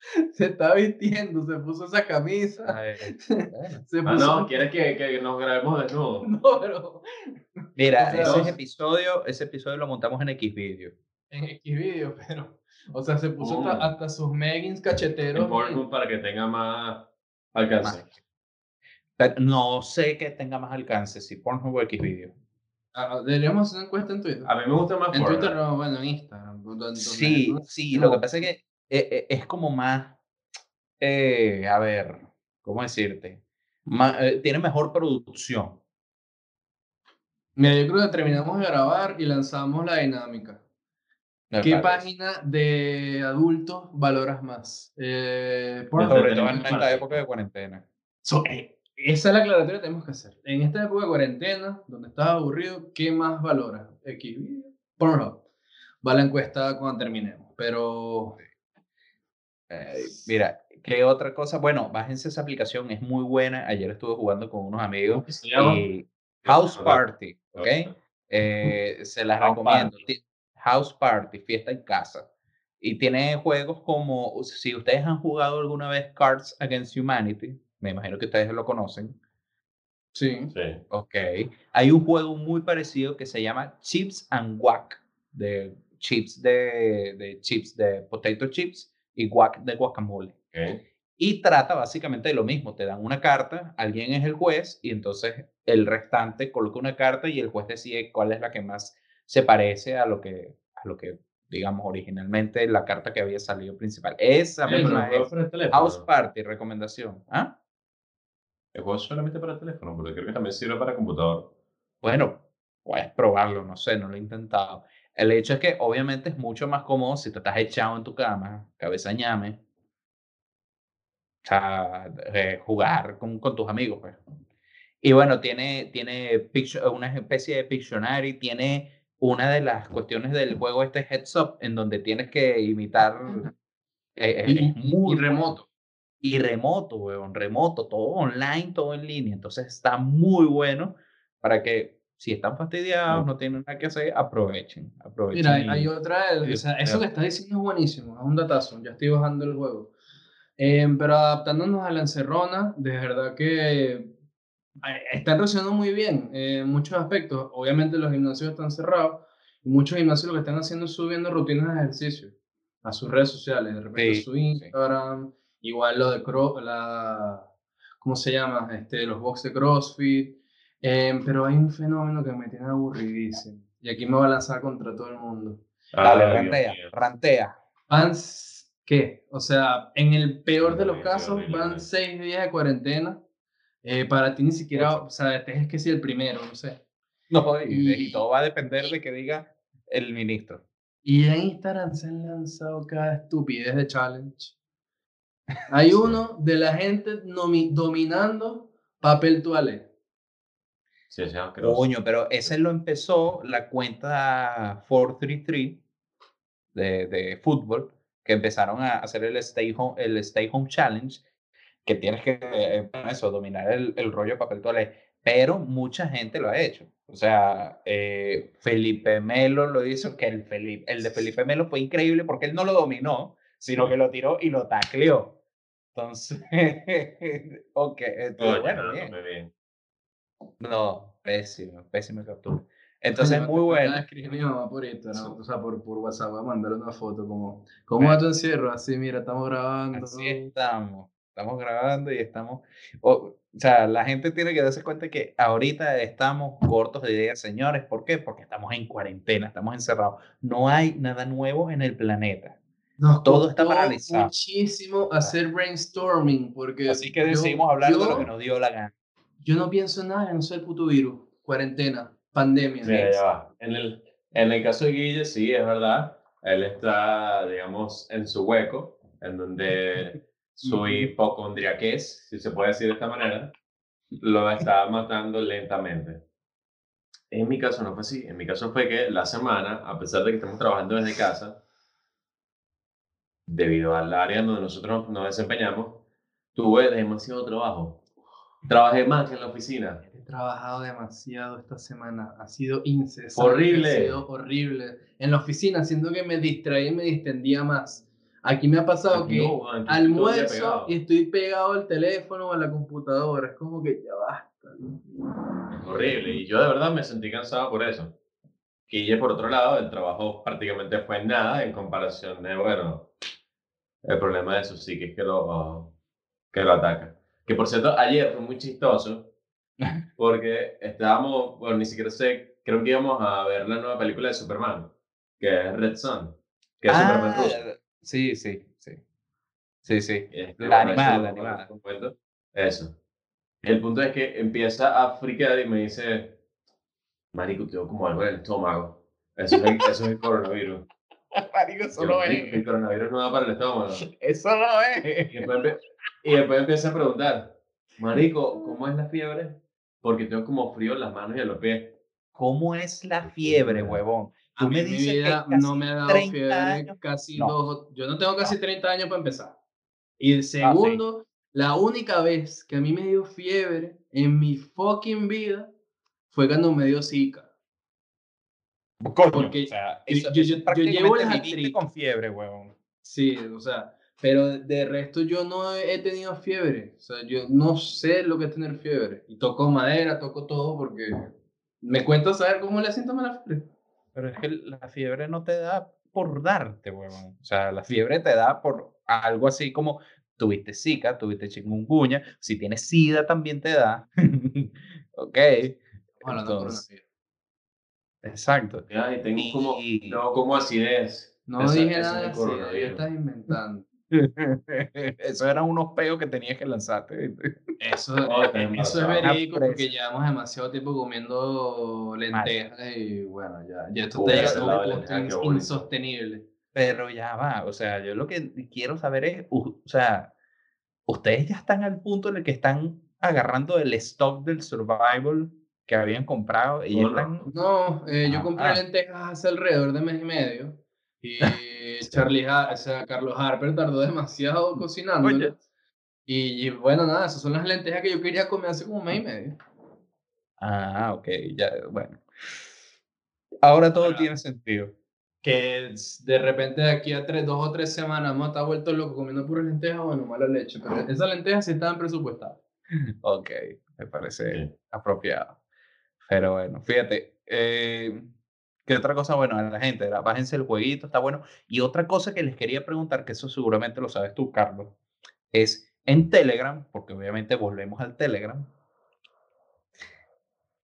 Se está vistiendo, se puso esa camisa. Ay, bueno. Se Ah, puso... no, ¿quieres que, que nos grabemos desnudos? No, pero Mira, O sea, ese episodio, ese episodio lo montamos en Xvideo. en X video, pero. O sea, se puso Mm. hasta, hasta sus meggings En cacheteros. Pornhub para que tenga más alcance. Pero no sé que tenga más alcance, si Pornhub o Xvideo. Ah, Deberíamos hacer una encuesta en Twitter. A mí me gusta más En Twitter no, bueno, en Instagram. donde- Sí, donde- sí, lo que no. pasa es que eh, es como más, eh, a ver, ¿cómo decirte? Eh, tiene mejor producción. Mira, yo creo que terminamos de grabar y lanzamos la dinámica. me ¿Qué parece. página de adultos valoras más? Eh, Pornhub. Sobre todo en fácil. época de cuarentena. So, esa es la aclaratoria que tenemos que hacer. En esta época de cuarentena, donde estás aburrido, ¿qué más valoras? Xvideo, Pornhub. Va la encuesta cuando terminemos, pero Eh, mira, ¿qué otra cosa? Bueno, bájense esa aplicación, es muy buena. Ayer estuve jugando con unos amigos y House. Party, ¿ok? Eh, se las House recomiendo. Party. House Party, fiesta en casa. Y tiene juegos como, si ustedes han jugado alguna vez Cards Against Humanity, me imagino que ustedes lo conocen. sí. Sí. Ok. Hay un juego muy parecido que se llama Chips and Guac, de chips de, de chips de potato chips y guac de guacamole. ok. Y trata básicamente de lo mismo. Te dan una carta, alguien es el juez y entonces el restante coloca una carta y el juez decide cuál es la que más se parece a lo que, a lo que digamos, originalmente la carta que había salido principal. Esa pero misma es. House Party, recomendación. ¿Ah? El juego es solamente para el teléfono, porque creo que también sirve para computador. Bueno, puedes probarlo, no sé, no lo he intentado. El hecho es que obviamente es mucho más cómodo si te estás echado en tu cama, cabeza ñame, o sea, eh, jugar con, con tus amigos, pues. Y bueno, tiene, tiene una especie de Pictionary, tiene una de las cuestiones del juego este Heads Up, en donde tienes que imitar... eh, eh, Y, es muy y remoto. y remoto, weón, remoto, todo online, todo en línea. Entonces está muy bueno para que si están fastidiados, no tienen nada que hacer, aprovechen. aprovechen Mira, hay, hay otra, y o sea, eso que estás diciendo es buenísimo, es un datazo, ya estoy bajando el juego. Eh, pero adaptándonos a la encerrona, de verdad que eh, están reaccionando muy bien eh, en muchos aspectos. Obviamente los gimnasios están cerrados y muchos gimnasios lo que están haciendo es subiendo rutinas de ejercicio a sus redes sociales, de repente Sí, su sí. Instagram, igual lo de cro la, ¿cómo se llama? Este, los box de CrossFit. Eh, pero hay un fenómeno que me tiene aburridísimo. Y aquí me voy a lanzar contra todo el mundo. Dale, Ay, Dios rantea, mío. rantea. Van, ¿qué? O sea, en el peor de los casos, van horrible. seis días de cuarentena. Eh, para ti ni siquiera, o sea, este es que si el primero, no sé. No, y, y Y- todo va a depender de que diga el ministro. Y en Instagram se han lanzado cada estupidez de challenge. Hay Sí. uno de la gente dominando papel toalé. Sí, asqueroso. Coño, pero ese lo empezó la cuenta 433 de, de fútbol, que empezaron a hacer el Stay Home, el Stay Home Challenge, que tienes que, eh, eso, dominar el, el rollo de papel toalé. Pero mucha gente lo ha hecho. O sea, eh, Felipe Melo lo hizo, que el, Felipe, el de Felipe Melo fue increíble porque él no lo dominó, sino que lo tiró y lo tacleó. Entonces, ok, estuvo Coño, bueno, no, bien. muy bien. No, pésimo, pésima captura. Entonces, muy bueno. escribir mi mamá por Instagram, o sea, por, por WhatsApp, a mandarle una foto como, ¿cómo va tu encierro? Así, mira, estamos grabando. Así estamos. Estamos grabando y estamos. O, o sea, la gente tiene que darse cuenta que ahorita estamos cortos de ideas, señores. ¿Por qué? Porque estamos en cuarentena, estamos encerrados. No hay nada nuevo en el planeta. Nos Todo está paralizado. muchísimo hacer brainstorming porque Así que yo- decidimos hablar de lo que nos dio la gana. Yo no pienso en nada, no soy el puto virus, cuarentena, pandemia. Mira, ya va. En el, en el caso de Guille, sí, es verdad. Él está, digamos, en su hueco, en donde su hipocondriaquez, si se puede decir de esta manera, lo está matando lentamente. En mi caso no fue así. En mi caso fue que la semana, a pesar de que estamos trabajando desde casa, debido al área donde nosotros nos desempeñamos, tuve demasiado trabajo. Trabajé más que en la oficina. He trabajado demasiado esta semana, ha sido incesante. Horrible. Ha sido horrible. En la oficina, siento que me distraía y me distendía más. Aquí me ha pasado Aquí que no, almuerzo y estoy pegado al teléfono o a la computadora. Es como que ya basta. Horrible. Y yo de verdad me sentí cansado por eso. Guille, por otro lado, el trabajo prácticamente fue nada en comparación de, bueno, el problema de eso sí que es que lo, que lo ataca. Que por cierto, ayer fue muy chistoso porque estábamos, bueno, ni siquiera sé, creo que íbamos a ver la nueva película de Superman, que es Red Sun, que es Superman ruso. Ah, sí, sí, sí. Sí, sí. Este, La bueno, animada, la animada. cuento. Eso. El punto es que empieza a friquear y me dice, Marico, tengo como algo en el estómago. Eso es el, eso es el coronavirus. Marico, eso Yo, no "Marico, es. El coronavirus no va para el estómago. Eso no Y es. después, empe- y después empieza a preguntar, Marico, ¿cómo es la fiebre? Porque tengo como frío en las manos y en los pies. ¿Cómo es la fiebre, huevón? A Tú mí me en mi dices que vida casi no me ha dado 30 fiebre años. casi No. dos. Yo no tengo casi 30 años para empezar. Y el segundo, la única vez que a mí me dio fiebre en mi fucking vida fue cuando me dio Zika. Coño, Porque o sea, yo- eso, yo- yo- yo llevo las con fiebre, huevón. Sí, o sea, pero de- resto yo no he tenido fiebre. O sea, yo no sé lo que es tener fiebre. Y toco madera, toco todo porque me cuento saber cómo le siento a la fiebre. Pero es que la fiebre no te da por darte, huevón. O sea, la fiebre te da por algo así como tuviste Zika, tuviste chikungunya. Si tienes SIDA también te da. ok. De Entonces, exacto. Ya, y tengo como, tengo como acidez. No Esa- dije nada de coronavirus. estás inventando. Eso eran unos peos que tenías que lanzarte. Eso, Oh, eh, eso es verídico porque llevamos demasiado tiempo comiendo lentejas y bueno, ya, ya esto Uy, está llegando a un insostenible. Pero ya va, o sea, yo lo que quiero saber es, o sea, ustedes ya están al punto en el que están agarrando el stock del survival que habían comprado y No, no. están... No, eh, yo compré ah. lentejas hace alrededor de mes y medio y Charlie, Ha- o sea, Carlos Harper tardó demasiado cocinándolas. Oye. Y, y bueno, nada, esas son las lentejas que yo quería comer hace como un mes y medio. Ah, ok, ya, bueno. Ahora todo Bueno. tiene sentido. Que de repente de aquí a tres, dos o tres semanas vamos a estar vueltos locos comiendo puras lentejas, bueno, mala leche. Pero esas lentejas sí estaban presupuestadas. Ok, me parece Sí. apropiado. Pero bueno, fíjate, eh, ¿qué otra cosa? Bueno, a la gente, era, bájense el jueguito, está bueno. Y otra cosa que les quería preguntar, que eso seguramente lo sabes tú, Carlos, es en Telegram, porque obviamente volvemos al Telegram.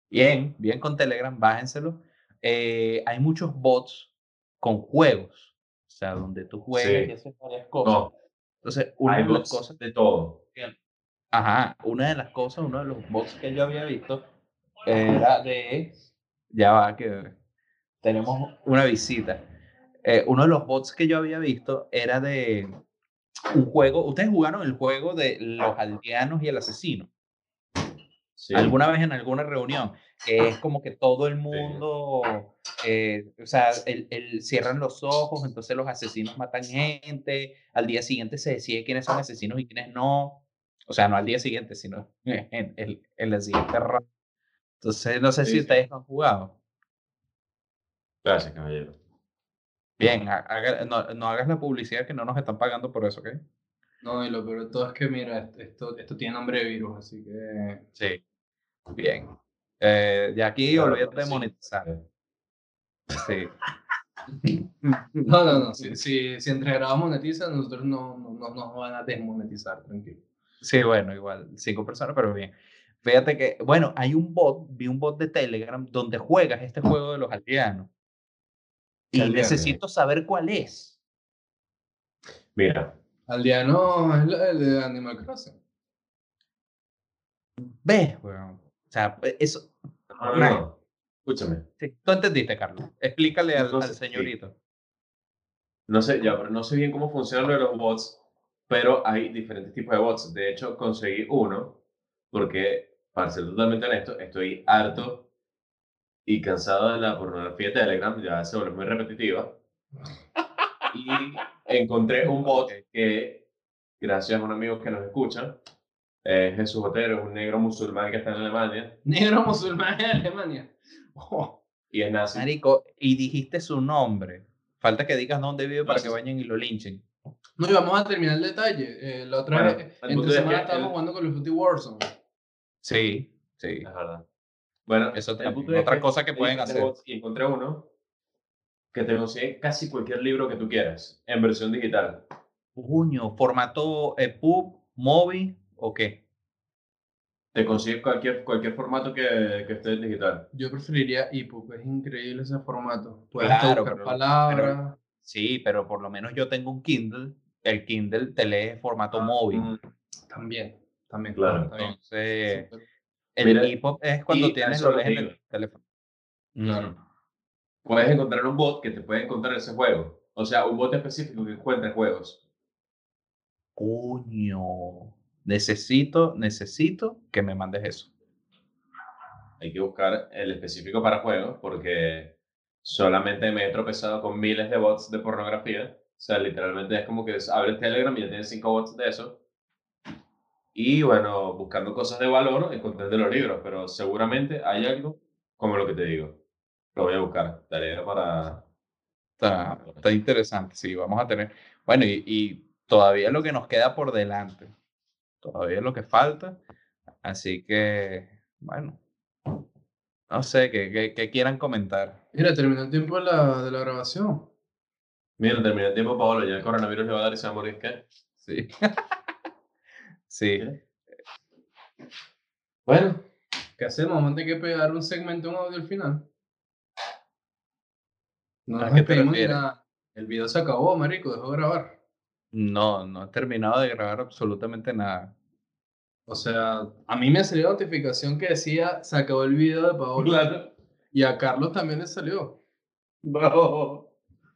Bien, bien con Telegram, bájenselo. Eh, hay muchos bots con juegos, o sea, donde tú juegas y Sí. haces varias cosas. No, Entonces, una hay de las cosas de todo. Ajá, una de las cosas, uno de los bots que yo había visto era de. Ya va, que tenemos una visita. Eh, uno de los bots que yo había visto era de un juego. Ustedes jugaron el juego de los aldeanos y el asesino. Sí. Alguna vez en alguna reunión, que es como que todo el mundo, eh, o sea, el, el- cierran los ojos, entonces los asesinos matan gente, al día siguiente se decide quiénes son asesinos y quiénes no, o sea, no al día siguiente, sino en, el, en la siguiente ronda. Entonces, no sé Sí, si ustedes han jugado. Gracias, caballero. Bien, haga- no, no hagas la publicidad que no nos están pagando por eso, ¿ok? No, y lo peor de todo es que, mira, esto, esto tiene nombre de virus, así que. Sí. Bien. Eh, de aquí Claro, olvídate de monetizar. Sí. No, no, no. Si, si, si entre monetizan, nosotros no, no, no nos van a desmonetizar, tranquilo. Sí, bueno, igual, cinco personas, pero bien. Fíjate que, bueno, hay un bot, vi un bot de Telegram donde juegas este juego de los aldeanos. Y Aldeano. necesito saber cuál es. Mira, Aldeano es el de Animal Crossing. ¿Ves, weón? O sea, e, eso. no, no, no. escúchame. sí, Tú entendiste, Carlos. Explícale al, al Entonces, sí. señorito. No sé, ya, pero no sé bien cómo funcionan lo de los bots, pero hay diferentes tipos de bots. De hecho, conseguí uno porque, para ser totalmente honesto, estoy harto y cansado de la pornografía de Telegram, ya se vuelve muy repetitiva. Y encontré un bot que, gracias a un amigo que nos escucha, es Jesús Otero, es un negro musulmán que está en Alemania Negro musulmán en Alemania. Oh, y es nazi. Marico, y dijiste su nombre. Falta que digas dónde vive para No, que vayan y lo linchen. No, y vamos a terminar el detalle. Eh, la otra Bueno, vez, el entre es semana que estábamos él- jugando con los Duty Warzone. Sí, sí. Es verdad. Bueno, es Otra cosa que pueden hacer. Y encontré uno que te consigue casi cualquier libro que tú quieras en versión digital. Puño, formato eh, pub, móvil o qué? Te consigue cualquier, cualquier formato que, que esté en digital. Yo preferiría EPUB, es increíble ese formato. Puedes Claro, buscar pero- palabras. Sí, pero por lo menos yo tengo un Kindle. El Kindle te lee en formato móvil. Mm, También, también. Claro. Entonces. El EPUB es cuando tienes lo en el teléfono. Claro. Puedes encontrar un bot que te puede encontrar ese juego. O sea, un bot específico que encuentre juegos. Coño. Necesito, necesito que me mandes eso. Hay que buscar el específico para juegos porque solamente me he tropezado con miles de bots de pornografía. O sea, literalmente es como que abres Telegram y ya tienes cinco bots de eso. Y bueno, buscando cosas de valor, encontré de los libros, pero seguramente hay algo como lo que te digo. Lo voy a buscar. Tarea para. Está, está interesante, sí, vamos a tener. Bueno, y, y todavía lo que nos queda por delante. Todavía lo que falta. Así que, bueno. No sé, que quieran comentar. Mira, terminó el tiempo de la, de la grabación. Mira, terminé el tiempo, Paolo. Ya el coronavirus le va a dar y se va a morir. ¿Qué? Sí. sí. Bueno, ¿qué hacemos? Vamos a tener que pegar un segmento, un audio al final. No ¿A nos qué te refieres? nada. El video se acabó, marico, dejó de grabar. No, no he terminado de grabar absolutamente nada. O sea, a mí me salió notificación que decía se acabó el video de Paolo. Claro. Y a Carlos también le salió. No.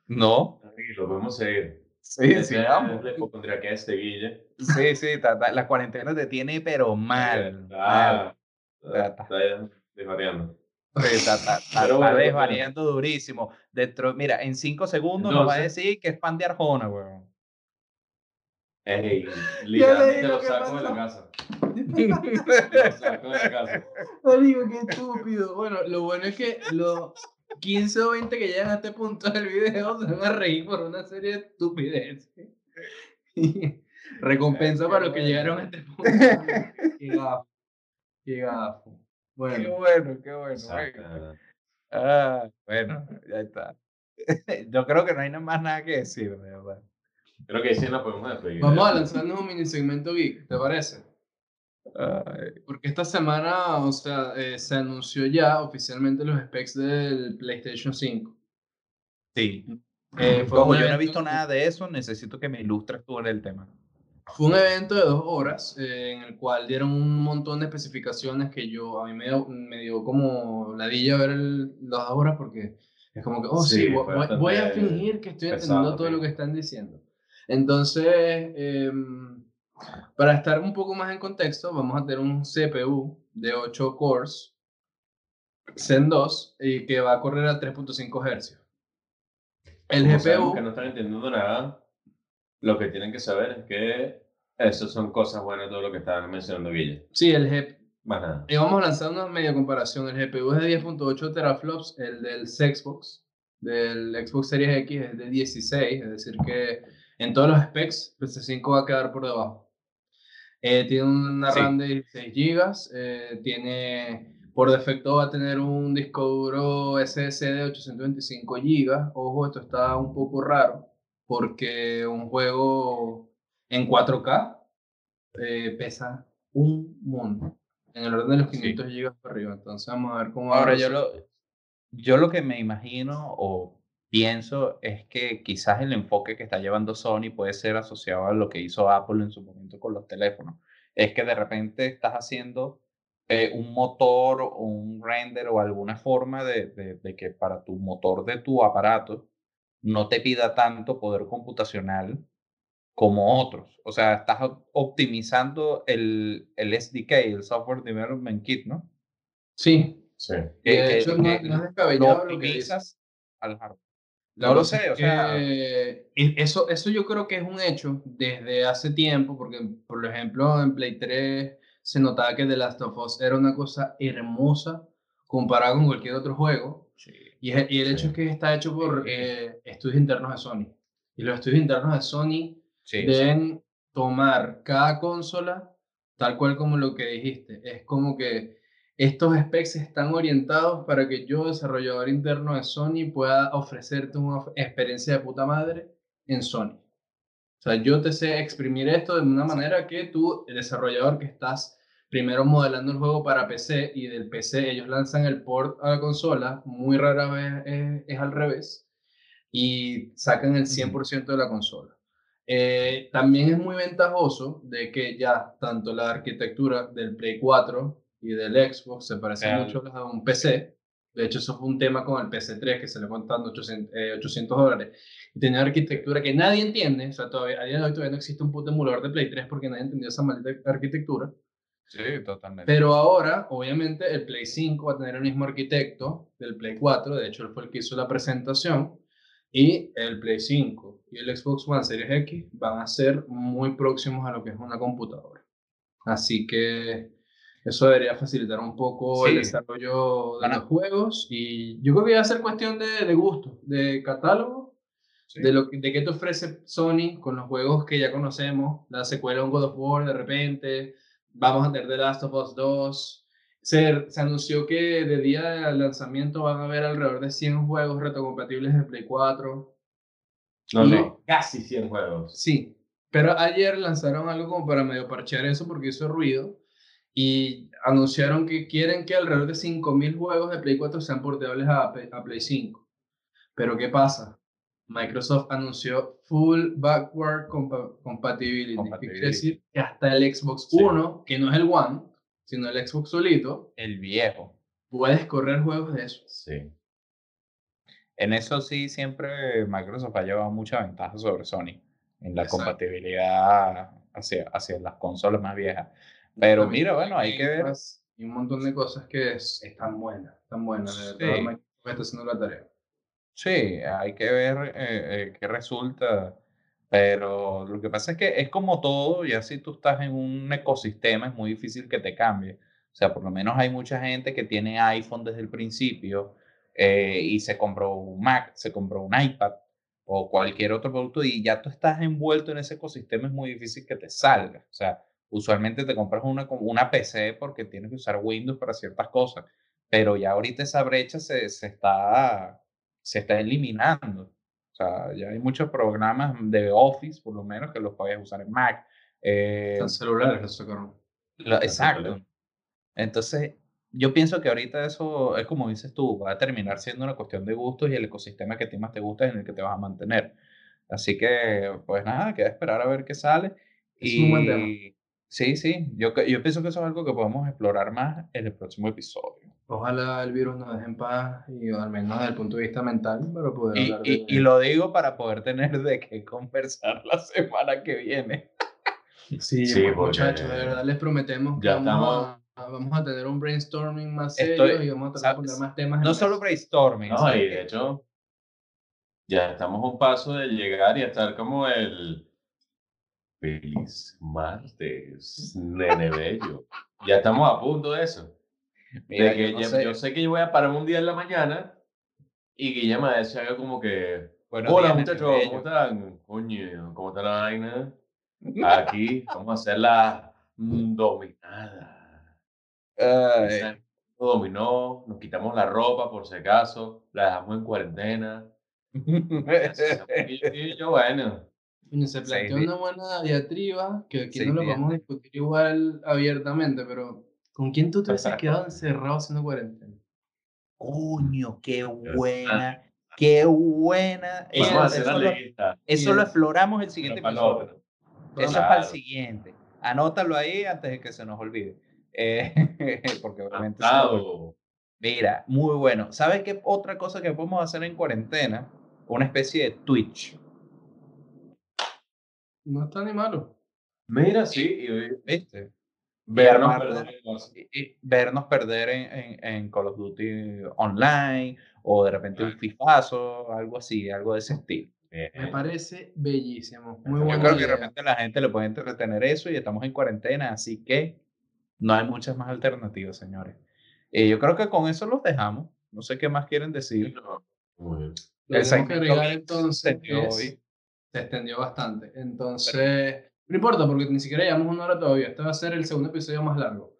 No. Tranquilo, podemos seguir. Sí, sí, vamos. La este Guille. Sí, sí, ta- ta- la cuarentena te tiene, pero mal. Ah, está ya desvariando. Sí, está, desvariando durísimo. Dentro, mira, en cinco segundos nos va a decir que es pan de Arjona, weón. Ey, literalmente lo lo saco de la casa. Lo saco de la casa. Marico, qué estúpido. Bueno, lo bueno es que los 15 o 20 que llegan a este punto del video se van a reír por una serie de estupideces. Recompensa para los que bueno. llegaron a este punto. Qué gafo. Qué gafo. Qué Bueno, bueno, qué bueno. Bueno. Ah, bueno, ya está. Yo creo que no hay nada más nada que decir, de verdad. Creo que sí nos podemos despedir. vamos a lanzarnos un mini segmento geek, ¿te parece? Porque esta semana, o sea, eh, se anunció ya oficialmente los specs del PlayStation 5. sí. Eh, Como yo no he visto nada de eso, necesito que me ilustres tú en el tema. Fue un evento de dos horas eh, en el cual dieron un montón de especificaciones que yo, a mí me dio, me dio como ladilla ver el- las dos horas porque es como que, oh sí, Sí, voy, voy- a fingir que estoy pesado, entendiendo todo lo que están diciendo. Entonces, em, para estar un poco más en contexto, vamos a tener un CPU de 8 cores Zen 2 y que va a correr a 3.5 Hz. El GPU... que no están entendiendo nada, lo que tienen que saber es que eso son cosas buenas, todo lo que estaban mencionando Guille. Sí, el GPU... Más nada. Y vamos a lanzar una media comparación. El GPU es de 10.8 teraflops, el del Xbox, del Xbox Series X es de 16, es decir que en todos los specs PS5 va a quedar por debajo. Eh, tiene una Sí. RAM de 16 GB, eh, tiene, por defecto va a tener un disco duro SSD de 825 GB. Ojo, esto está un poco raro porque un juego en 4K eh, pesa un mundo. En el orden de los Sí. 500 GB para arriba. Entonces vamos a ver cómo Ahora, yo lo, yo lo que me imagino o pienso es que quizás el enfoque que está llevando Sony puede ser asociado a lo que hizo Apple en su momento con los teléfonos. Es que de repente estás haciendo eh, un motor o un render o alguna forma de, de- de que para tu motor de tu aparato no te pida tanto poder computacional como otros. O sea, estás op- optimizando el, el SDK, el Software Development Kit, ¿no? Sí, Sí. Que- de que- hecho no, que no es lo descabellado lo que dices. optimizas al hardware. No lo sé, o sea- eso, eso yo creo que es un hecho desde hace tiempo, porque por ejemplo en Play 3 se notaba que The Last of Us era una cosa hermosa comparada con cualquier otro juego. Y, es- y el hecho Sí. es que está hecho por Sí. eh, estudios internos de Sony. Y los estudios internos de Sony Sí, deben tomar cada consola tal cual como lo que dijiste. Es como que estos specs están orientados para que yo, desarrollador interno de Sony, pueda ofrecerte una of- experiencia de puta madre en Sony. O sea, yo te sé exprimir esto de una manera que tú, el desarrollador que estás primero modelando el juego para PC y del PC ellos lanzan el port a la consola, muy rara vez es, es al revés, y sacan el 100% de la consola. Eh, también es muy ventajoso de que ya tanto la arquitectura del Play 4 y del Xbox se parece Real. mucho a un PC. De hecho, eso fue un tema con el PC3 que se le contando 800, eh, 800 dólares. Y tenía arquitectura que nadie entiende. O sea, todavía, a día de hoy todavía no existe un puto emulador de Play 3 porque nadie entendió esa maldita arquitectura. sí, totalmente. Pero ahora, obviamente, el Play 5 va a tener el mismo arquitecto del Play 4. De hecho, él fue el que hizo la presentación. Y el Play 5 y el Xbox One Series X van a ser muy próximos a lo que es una computadora. Así que eso debería facilitar un poco el desarrollo de los juegos. Y yo creo que va a ser cuestión de, de gusto, de catálogo, Sí. de, lo, que- de qué te ofrece Sony con los juegos que ya conocemos. La secuela de un God of War de repente. Vamos a tener The Last of Us 2. Se, se anunció que de día de lanzamiento van a haber alrededor de 100 juegos retrocompatibles de Play 4. No, Y- no, casi 100 juegos. Sí, pero ayer lanzaron algo como para medio parchear eso porque hizo ruido y anunciaron que quieren que alrededor de 5.000 juegos de Play 4 sean portables a, Play 5. Pero ¿qué pasa? Microsoft anunció full backward compa- compatibility, que quiere Compatibility. decir que hasta el Xbox Sí. One, que no es el One, sino el Xbox solito, El viejo. puedes correr juegos de eso. Sí. En eso sí, siempre Microsoft ha llevado mucha ventaja sobre Sony en la Exacto. compatibilidad hacia, hacia las consolas más viejas. Pero También mira, bueno, hay que ver. Y un montón de cosas que es- están buenas, están buenas. De Sí. Microsoft está haciendo la tarea. Sí, hay que ver eh, eh, qué resulta. Pero lo que pasa es que es como todo, ya si tú estás en un ecosistema es muy difícil que te cambie. O sea, por lo menos hay mucha gente que tiene iPhone desde el principio eh, y se compró un Mac, se compró un iPad o cualquier otro producto y ya tú estás envuelto en ese ecosistema, es muy difícil que te salga. O sea, usualmente te compras una, una PC porque tienes que usar Windows para ciertas cosas, pero ya ahorita esa brecha se, se está, se está eliminando. O sea, ya hay muchos programas de Office, por lo menos, que los puedes usar en Mac. Eh, Son celulares, eso, Exacto. Entonces, yo pienso que ahorita eso es como dices tú, va a terminar siendo una cuestión de gustos y el ecosistema que a ti más te gusta es en el que te vas a mantener. Así que, pues nada, queda esperar a ver qué sale. Es y... un buen tema. Sí, sí, yo, yo pienso que eso es algo que podemos explorar más en el próximo episodio. Ojalá el virus nos deje en paz y al menos desde el punto de vista mental para poder y, hablar y, y, lo digo para poder tener de qué conversar la semana que viene. Sí, sí muchachos, de verdad les prometemos que ya vamos, estamos... a, vamos a tener un brainstorming más serio y vamos a tratar de poner más temas. No solo brainstorming. No, y de hecho, ya estamos a un paso de llegar y estar como el Feliz martes, nene bello. Ya estamos a punto de eso. Mira, que yo, sé. yo, sé. que yo voy a parar un día en la mañana y Guillermo se haga como que. Hola muchachos, ¿cómo están? Coño, ¿cómo está la vaina? Aquí vamos a hacer la dominada. Ay. Dominó, nos quitamos la ropa por si acaso, la dejamos en cuarentena. y yo, bueno, se planteó una buena diatriba, que aquí no lo vamos a discutir igual abiertamente, pero ¿con quién tú te hubieses quedado encerrado haciendo cuarentena? Coño, qué buena, qué buena. Eso, eso, lo, eso lo, exploramos el siguiente episodio. Eso es para el siguiente. Anótalo ahí antes de que se nos olvide. Eh, porque obviamente. Mira, muy bueno. ¿Sabes qué otra cosa que podemos hacer en cuarentena? Una especie de Twitch. No está ni malo. Mira, sí, ¿viste? Vernos perder, y, vernos perder en, en, Call of Duty online o de repente un fifazo, algo así, algo de ese estilo. Me parece bellísimo. Muy bueno. Yo creo que de repente la gente le puede entretener eso y estamos en cuarentena, así que no hay muchas más alternativas, señores. Y yo creo que con eso los dejamos. No sé qué más quieren decir. Lo que agregar entonces se extendió bastante. Entonces, no importa porque ni siquiera llevamos una hora todavía. Este va a ser el segundo episodio más largo.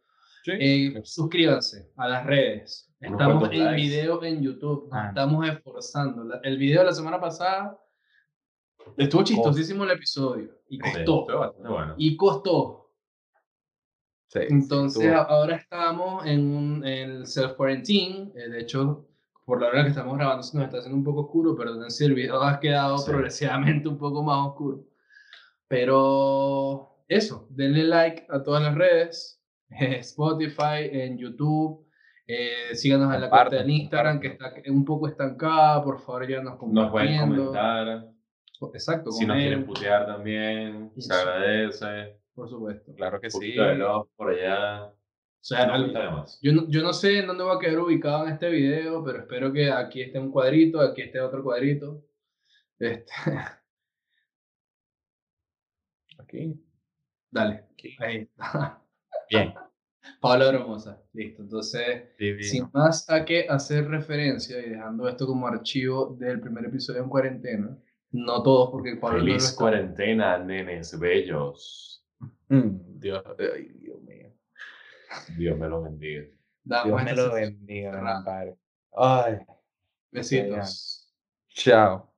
Eh, suscríbanse a las redes. Estamos en video en YouTube. Ah. estamos esforzando. El video de la semana pasada estuvo chistosísimo el episodio. Y costó. Y costó. Entonces, ahora estamos en, un, el self-quarantine. Eh, de hecho, por la hora que estamos grabando se nos está haciendo un poco oscuro, pero si el video ha quedado progresivamente un poco más oscuro. Pero eso, denle like a todas las redes, Spotify, en YouTube, eh, síganos en la cuenta de Instagram que está un poco estancada, por favor ya nos Nos pueden comentar. Exacto. Si nos quieren putear también, se agradece. Por supuesto. Claro que sí. por allá. O sea, yo, no, yo no sé en dónde va a quedar ubicado en este video, pero espero que aquí esté un cuadrito, aquí esté otro cuadrito. Este. Aquí. Dale. Ahí está. Bien. Pablo Hermosa. Listo. Entonces, sin más a qué hacer referencia y dejando esto como archivo del primer episodio en cuarentena, no todos porque Pablo Feliz cuarentena, nenes bellos. Mm, Dios, ay. Dios me lo bendiga. Dios me lo bendiga, Ay. Besitos. Chao.